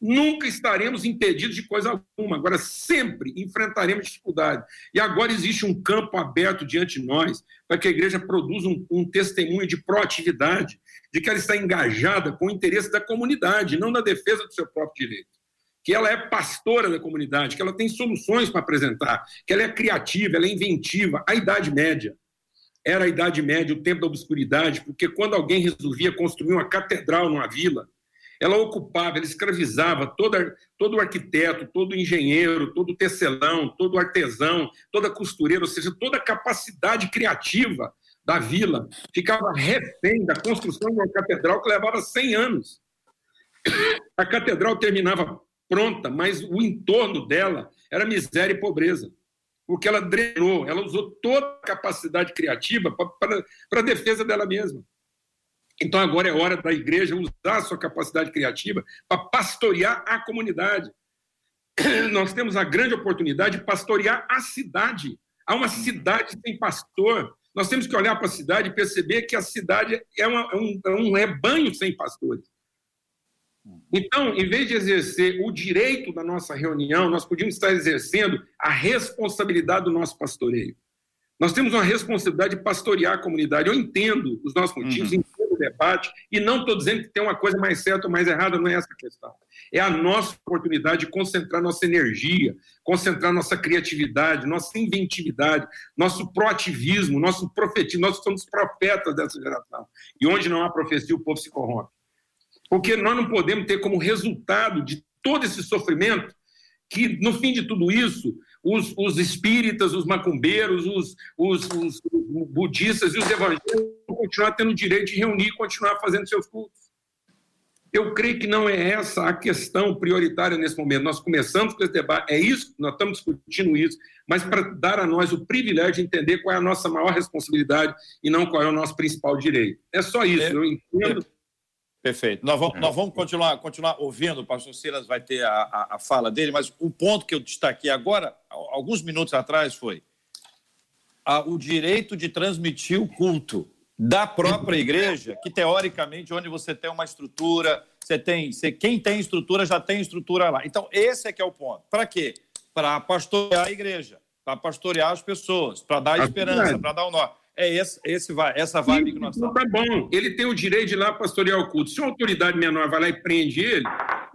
Nunca estaremos impedidos de coisa alguma. Agora, sempre enfrentaremos dificuldade. E agora existe um campo aberto diante de nós para que a igreja produza um, um testemunho de proatividade, de que ela está engajada com o interesse da comunidade, não na defesa do seu próprio direito que ela é pastora da comunidade, que ela tem soluções para apresentar, que ela é criativa, ela é inventiva. A Idade Média era a Idade Média, o tempo da obscuridade, porque quando alguém resolvia construir uma catedral numa vila, ela ocupava, ela escravizava todo o arquiteto, todo o engenheiro, todo tecelão, todo artesão, toda costureira, ou seja, toda a capacidade criativa da vila ficava refém da construção de uma catedral que levava 100 anos. A catedral terminava pronta, mas o entorno dela era miséria e pobreza. Porque ela drenou, ela usou toda a capacidade criativa para a defesa dela mesma. Então agora é hora da igreja usar a sua capacidade criativa para pastorear a comunidade. Nós temos a grande oportunidade de pastorear a cidade. Há uma cidade sem pastor. Nós temos que olhar para a cidade e perceber que a cidade é, uma, é um, é um rebanho sem pastores. Então, em vez de exercer o direito da nossa reunião, nós podíamos estar exercendo a responsabilidade do nosso pastoreio. Nós temos uma responsabilidade de pastorear a comunidade. Eu entendo os nossos motivos, uhum. entendo debate, e não estou dizendo que tem uma coisa mais certa ou mais errada, não é essa a questão. É a nossa oportunidade de concentrar nossa energia, concentrar nossa criatividade, nossa inventividade, nosso proativismo, nosso profetismo. Nós somos profetas dessa geração. E onde não há profecia, o povo se corrompe. Porque nós não podemos ter como resultado de todo esse sofrimento que, no fim de tudo isso, os, os espíritas, os macumbeiros, os, os, os, budistas e os evangélicos vão continuar tendo o direito de reunir e continuar fazendo seus cultos. Eu creio que não é essa a questão prioritária nesse momento. Nós começamos com esse debate, é isso, nós estamos discutindo isso, mas para dar a nós o privilégio de entender qual é a nossa maior responsabilidade e não qual é o nosso principal direito. É só isso, é, eu entendo. É. Perfeito. Nós vamos, nós vamos continuar, continuar ouvindo, o pastor Silas vai ter a, a, a fala dele, mas o ponto que eu destaquei agora, alguns minutos atrás, foi a, o direito de transmitir o culto da própria igreja, que teoricamente, onde você tem uma estrutura, você tem, você, quem tem estrutura já tem estrutura lá. Então, esse é que é o ponto. Para quê? Para pastorear a igreja, para pastorear as pessoas, para dar esperança, para dar o nó. É esse, esse essa vibe que nós estamos. Tá bom, ele tem o direito de ir lá pastorear o culto. Se uma autoridade menor vai lá e prende ele,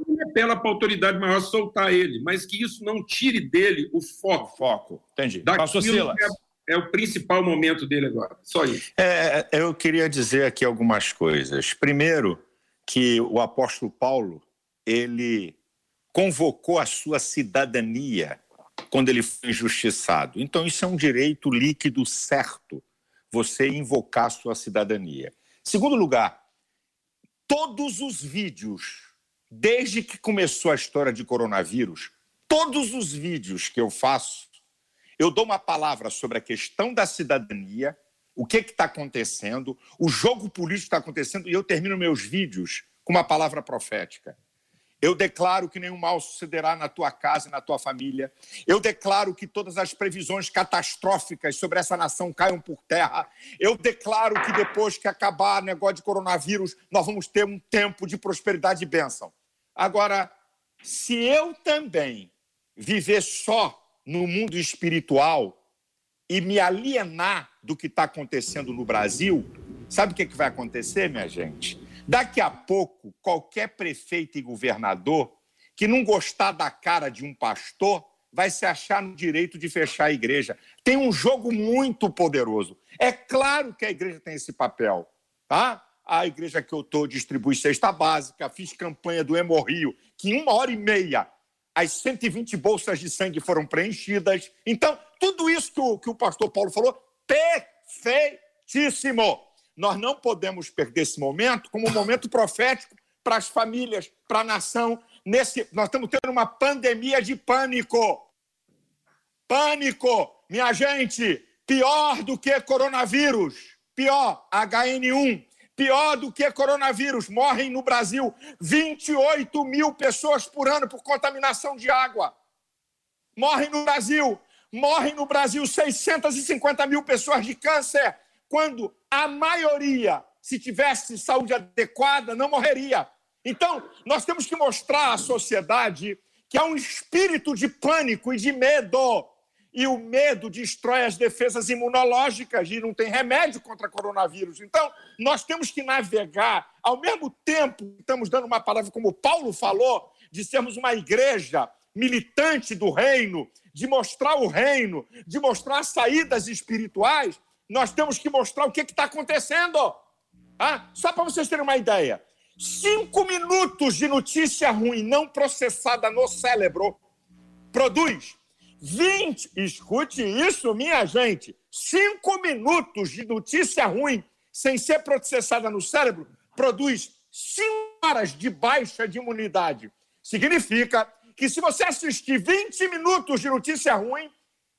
ele apela para a autoridade maior soltar ele, mas que isso não tire dele o foco. O foco, entendi. Pastor Silas. É, é o principal momento dele agora, só isso. É, eu queria dizer aqui algumas coisas. Primeiro, que o apóstolo Paulo, ele convocou a sua cidadania quando ele foi injustiçado. Então, isso é um direito líquido certo você invocar sua cidadania. Segundo lugar, todos os vídeos, desde que começou a história de coronavírus, todos os vídeos que eu faço, eu dou uma palavra sobre a questão da cidadania, o que está acontecendo, o jogo político está acontecendo, e eu termino meus vídeos com uma palavra profética. Eu declaro que nenhum mal sucederá na tua casa e na tua família. Eu declaro que todas as previsões catastróficas sobre essa nação caiam por terra. Eu declaro que depois que acabar o negócio de coronavírus, nós vamos ter um tempo de prosperidade e bênção. Agora, se eu também viver só no mundo espiritual e me alienar do que está acontecendo no Brasil, sabe o que, que vai acontecer, minha gente? Daqui a pouco, qualquer prefeito e governador que não gostar da cara de um pastor vai se achar no direito de fechar a igreja. Tem um jogo muito poderoso. É claro que a igreja tem esse papel, tá? A igreja que eu estou distribui cesta básica, fiz campanha do Hemorrio, que em uma hora e meia as 120 bolsas de sangue foram preenchidas. Então, tudo isso que o, que o pastor Paulo falou, perfeitíssimo. Nós não podemos perder esse momento como um momento profético para as famílias, para a nação. Nesse, nós estamos tendo uma pandemia de pânico. Pânico, minha gente, pior do que coronavírus. Pior, HN1. Pior do que coronavírus. Morrem no Brasil 28 mil pessoas por ano por contaminação de água. Morrem no Brasil. Morrem no Brasil 650 mil pessoas de câncer quando a maioria, se tivesse saúde adequada, não morreria. Então, nós temos que mostrar à sociedade que há um espírito de pânico e de medo. E o medo destrói as defesas imunológicas e não tem remédio contra coronavírus. Então, nós temos que navegar, ao mesmo tempo que estamos dando uma palavra, como Paulo falou, de sermos uma igreja militante do reino, de mostrar o reino, de mostrar saídas espirituais, nós temos que mostrar o que está acontecendo. Ah, só para vocês terem uma ideia. Cinco minutos de notícia ruim não processada no cérebro produz 20. Escute isso, minha gente. Cinco minutos de notícia ruim sem ser processada no cérebro produz cinco horas de baixa de imunidade. Significa que se você assistir 20 minutos de notícia ruim,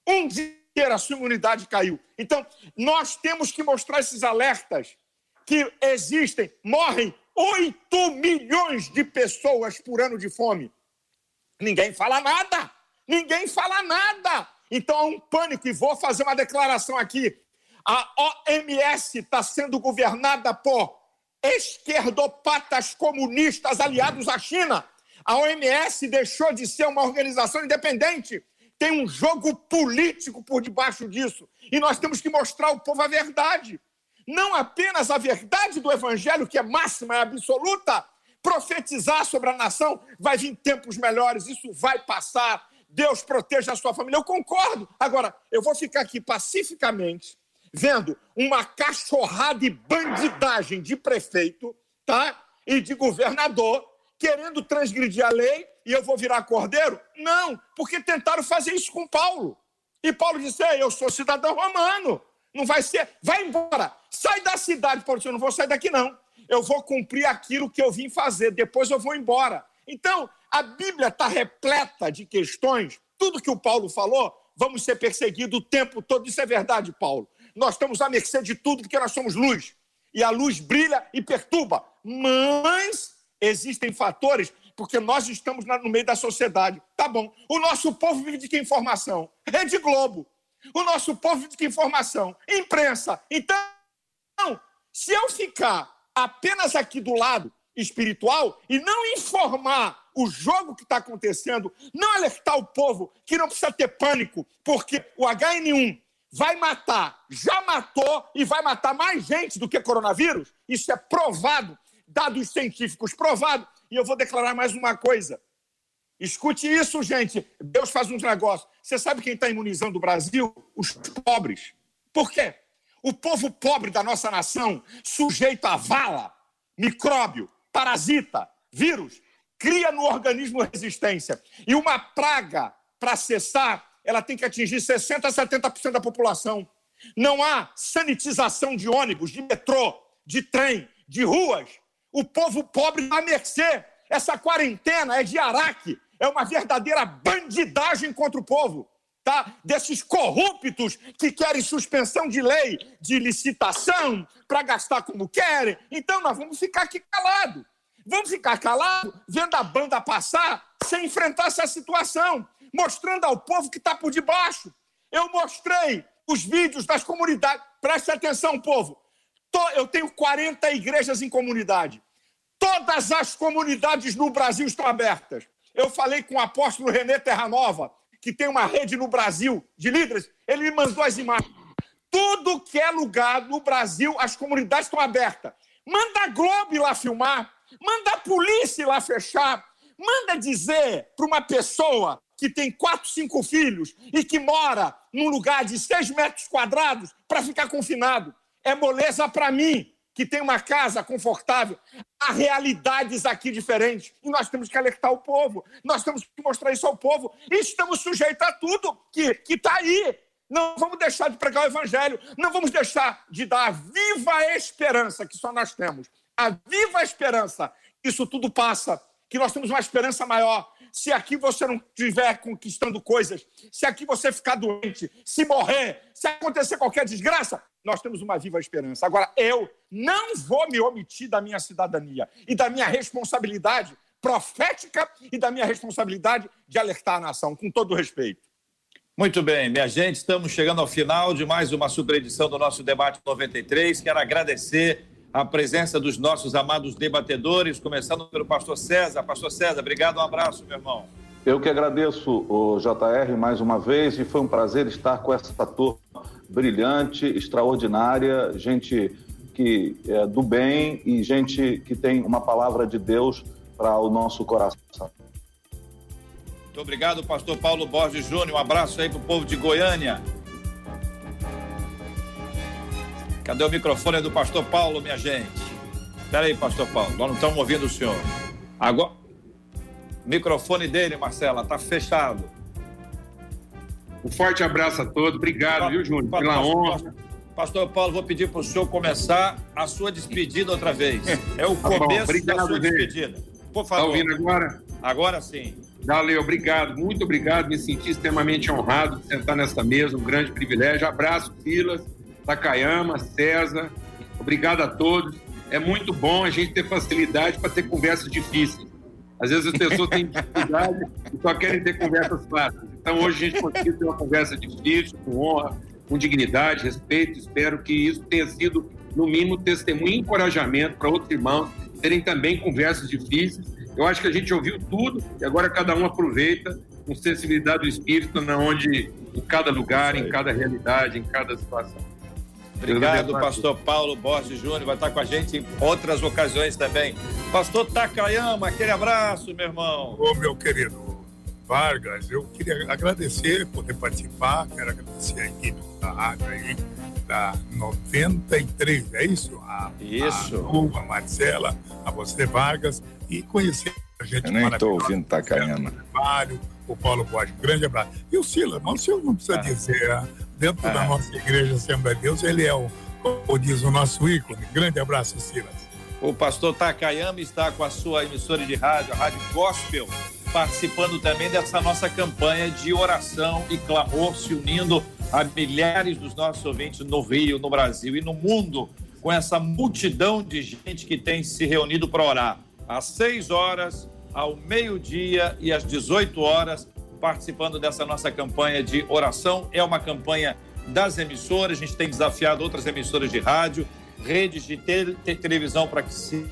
um dia a sua imunidade caiu. Então, nós temos que mostrar esses alertas que existem. Morrem 8 milhões de pessoas por ano de fome. Ninguém fala nada. Ninguém fala nada. Então há um pânico e vou fazer uma declaração aqui. A OMS está sendo governada por esquerdopatas comunistas aliados à China. A OMS deixou de ser uma organização independente tem um jogo político por debaixo disso. E nós temos que mostrar ao povo a verdade. não apenas a verdade do evangelho, que é máxima, é absoluta, profetizar sobre a nação, vai vir tempos melhores, isso vai passar. Deus proteja a sua família. Eu concordo. Agora, eu vou ficar aqui pacificamente vendo uma cachorrada e bandidagem de prefeito, tá? E de governador querendo transgredir a lei e eu vou virar cordeiro? Não, porque tentaram fazer isso com Paulo. E Paulo disse: Eu sou cidadão romano. Não vai ser. Vai embora. Sai da cidade, Paulo disse: Eu não vou sair daqui, não. Eu vou cumprir aquilo que eu vim fazer. Depois eu vou embora. Então, a Bíblia está repleta de questões. Tudo que o Paulo falou, vamos ser perseguidos o tempo todo. Isso é verdade, Paulo. Nós estamos à mercê de tudo porque nós somos luz. E a luz brilha e perturba. Mas existem fatores porque nós estamos no meio da sociedade. Tá bom. O nosso povo vive de que informação? Rede Globo. O nosso povo vive de que informação? Imprensa. Então, se eu ficar apenas aqui do lado espiritual e não informar o jogo que está acontecendo, não alertar o povo que não precisa ter pânico, porque o HN1 vai matar, já matou e vai matar mais gente do que coronavírus, isso é provado, dados científicos provados. E eu vou declarar mais uma coisa. Escute isso, gente. Deus faz uns negócios. Você sabe quem está imunizando o Brasil? Os pobres. Por quê? O povo pobre da nossa nação, sujeito a vala, micróbio, parasita, vírus, cria no organismo resistência. E uma praga, para cessar, ela tem que atingir 60% a 70% da população. Não há sanitização de ônibus, de metrô, de trem, de ruas o povo pobre à mercê. Essa quarentena é de Araque, é uma verdadeira bandidagem contra o povo. Tá? Desses corruptos que querem suspensão de lei de licitação para gastar como querem. Então nós vamos ficar aqui calados. Vamos ficar calados vendo a banda passar sem enfrentar essa situação, mostrando ao povo que está por debaixo. Eu mostrei os vídeos das comunidades. Preste atenção, povo. Eu tenho 40 igrejas em comunidade. Todas as comunidades no Brasil estão abertas. Eu falei com o apóstolo René Terranova, que tem uma rede no Brasil de líderes, ele me mandou as imagens. Tudo que é lugar no Brasil, as comunidades estão abertas. Manda a Globo lá filmar, manda a polícia lá fechar, manda dizer para uma pessoa que tem quatro, cinco filhos e que mora num lugar de seis metros quadrados para ficar confinado. É moleza para mim, que tem uma casa confortável. Há realidades aqui diferentes. E nós temos que alertar o povo. Nós temos que mostrar isso ao povo. E estamos sujeitos a tudo que está aí. Não vamos deixar de pregar o evangelho. Não vamos deixar de dar a viva esperança que só nós temos. A viva esperança. Isso tudo passa. Que nós temos uma esperança maior. Se aqui você não estiver conquistando coisas, se aqui você ficar doente, se morrer, se acontecer qualquer desgraça, nós temos uma viva esperança. Agora, eu não vou me omitir da minha cidadania e da minha responsabilidade profética e da minha responsabilidade de alertar a nação, com todo respeito. Muito bem, minha gente, estamos chegando ao final de mais uma super edição do nosso debate 93. Quero agradecer a presença dos nossos amados debatedores, começando pelo pastor César. Pastor César, obrigado, um abraço, meu irmão. Eu que agradeço o JR mais uma vez e foi um prazer estar com essa turma brilhante, extraordinária, gente que é do bem e gente que tem uma palavra de Deus para o nosso coração. Muito obrigado, pastor Paulo Borges Júnior. Um abraço aí para o povo de Goiânia. Cadê o microfone do pastor Paulo, minha gente? Espera aí, pastor Paulo, nós não estamos ouvindo o senhor. Agora, microfone dele, Marcela, está fechado. Um forte abraço a todos. Obrigado, pa, viu, Júnior, pa, pela pastor, honra. Pastor Paulo, vou pedir para o senhor começar a sua despedida outra vez. É o tá começo obrigado, da sua despedida. Por favor. Está ouvindo agora? Agora sim. Valeu, obrigado, muito obrigado. Me senti extremamente honrado de sentar nessa mesa, um grande privilégio. Abraço, Silas, Takayama, César. Obrigado a todos. É muito bom a gente ter facilidade para ter conversas difíceis. Às vezes as pessoas têm dificuldade e só querem ter conversas fáceis. Então hoje a gente conseguiu ter uma conversa difícil, com honra, com dignidade, respeito. Espero que isso tenha sido, no mínimo, testemunho e encorajamento para outros irmãos terem também conversas difíceis. Eu acho que a gente ouviu tudo e agora cada um aproveita com sensibilidade do espírito, na onde, em cada lugar, em cada realidade, em cada situação. Obrigado, pastor Paulo Borges Júnior, vai estar com a gente em outras ocasiões também. Pastor Takayama, aquele abraço, meu irmão. Ô, meu querido Vargas, eu queria agradecer por poder participar, quero agradecer a equipe da rádio aí, da 93, é isso? A, isso. A, Lu, a Marcela, a você, Vargas, e conhecer a gente. Eu nem estou ouvindo Takayama. O Paulo Borges, grande abraço. E o Silas, mas o senhor não precisa ah. dizer, ah, dentro ah. da nossa igreja Assembleia de Deus, ele é o, como diz o nosso ícone. Grande abraço, Silas. O pastor Takayama está com a sua emissora de rádio, a Rádio Gospel, participando também dessa nossa campanha de oração e clamor, se unindo a milhares dos nossos ouvintes no Rio, no Brasil e no mundo, com essa multidão de gente que tem se reunido para orar. Às 6 horas, ao meio-dia e às 18 horas, participando dessa nossa campanha de oração. É uma campanha das emissoras, a gente tem desafiado outras emissoras de rádio, redes de te televisão para que se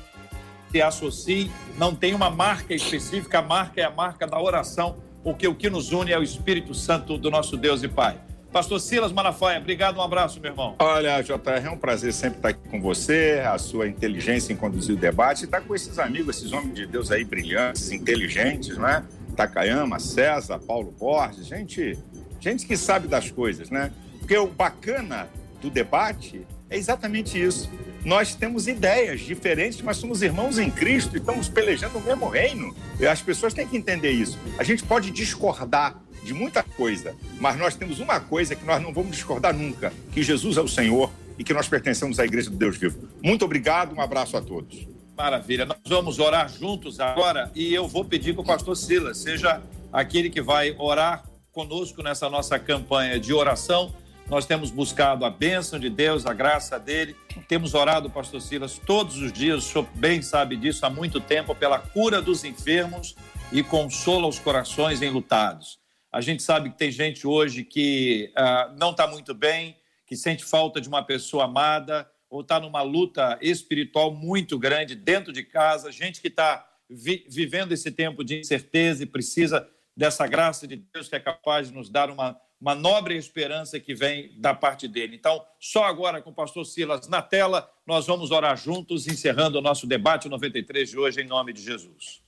se associe, não tem uma marca específica, a marca é a marca da oração, porque o que nos une é o Espírito Santo do nosso Deus e Pai. Pastor Silas Malafaia, obrigado, um abraço, meu irmão. Olha, JR, é um prazer sempre estar aqui com você, a sua inteligência em conduzir o debate, estar com esses amigos, esses homens de Deus aí brilhantes, inteligentes, não é? Takayama, César, Paulo Borges, gente, gente que sabe das coisas, né? Porque o bacana do debate é exatamente isso. Nós temos ideias diferentes, mas somos irmãos em Cristo e estamos pelejando o mesmo reino. As pessoas têm que entender isso. A gente pode discordar de muita coisa, mas nós temos uma coisa que nós não vamos discordar nunca: que Jesus é o Senhor e que nós pertencemos à Igreja do Deus Vivo. Muito obrigado, um abraço a todos. Maravilha. Nós vamos orar juntos agora e eu vou pedir que o pastor Silas seja aquele que vai orar conosco nessa nossa campanha de oração nós temos buscado a bênção de Deus, a graça dele. Temos orado, pastor Silas, todos os dias, o senhor bem sabe disso, há muito tempo, pela cura dos enfermos e consola os corações enlutados. A gente sabe que tem gente hoje que uh, não está muito bem, que sente falta de uma pessoa amada, ou está numa luta espiritual muito grande dentro de casa, gente que está vi vivendo esse tempo de incerteza e precisa dessa graça de Deus que é capaz de nos dar uma uma nobre esperança que vem da parte dele. Então, só agora com o pastor Silas na tela, nós vamos orar juntos, encerrando o nosso debate 93 de hoje, em nome de Jesus.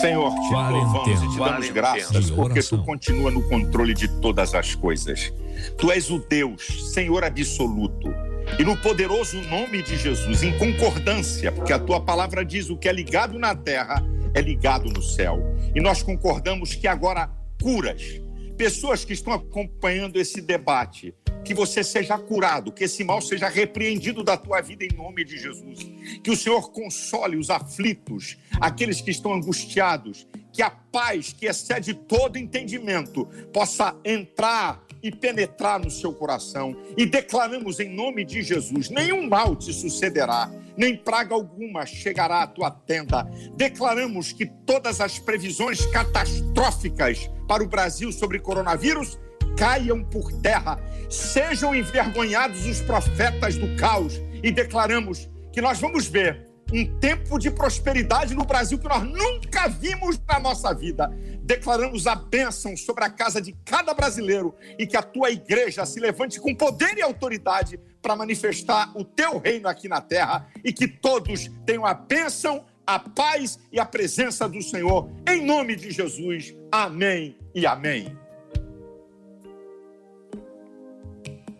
Senhor, te louvamos e te damos graças porque tu continua no controle de todas as coisas. Tu és o Deus, Senhor absoluto. E no poderoso nome de Jesus, em concordância, porque a tua palavra diz o que é ligado na terra é ligado no céu. E nós concordamos que agora curas, pessoas que estão acompanhando esse debate, que você seja curado, que esse mal seja repreendido da tua vida em nome de Jesus. Que o Senhor console os aflitos, aqueles que estão angustiados, que a paz que excede todo entendimento possa entrar e penetrar no seu coração. E declaramos em nome de Jesus: nenhum mal te sucederá, nem praga alguma chegará à tua tenda. Declaramos que todas as previsões catastróficas para o Brasil sobre coronavírus caiam por terra. Sejam envergonhados os profetas do caos. E declaramos que nós vamos ver um tempo de prosperidade no Brasil que nós nunca vimos na nossa vida. Declaramos a bênção sobre a casa de cada brasileiro e que a tua igreja se levante com poder e autoridade para manifestar o teu reino aqui na terra e que todos tenham a bênção, a paz e a presença do Senhor. Em nome de Jesus. Amém e amém.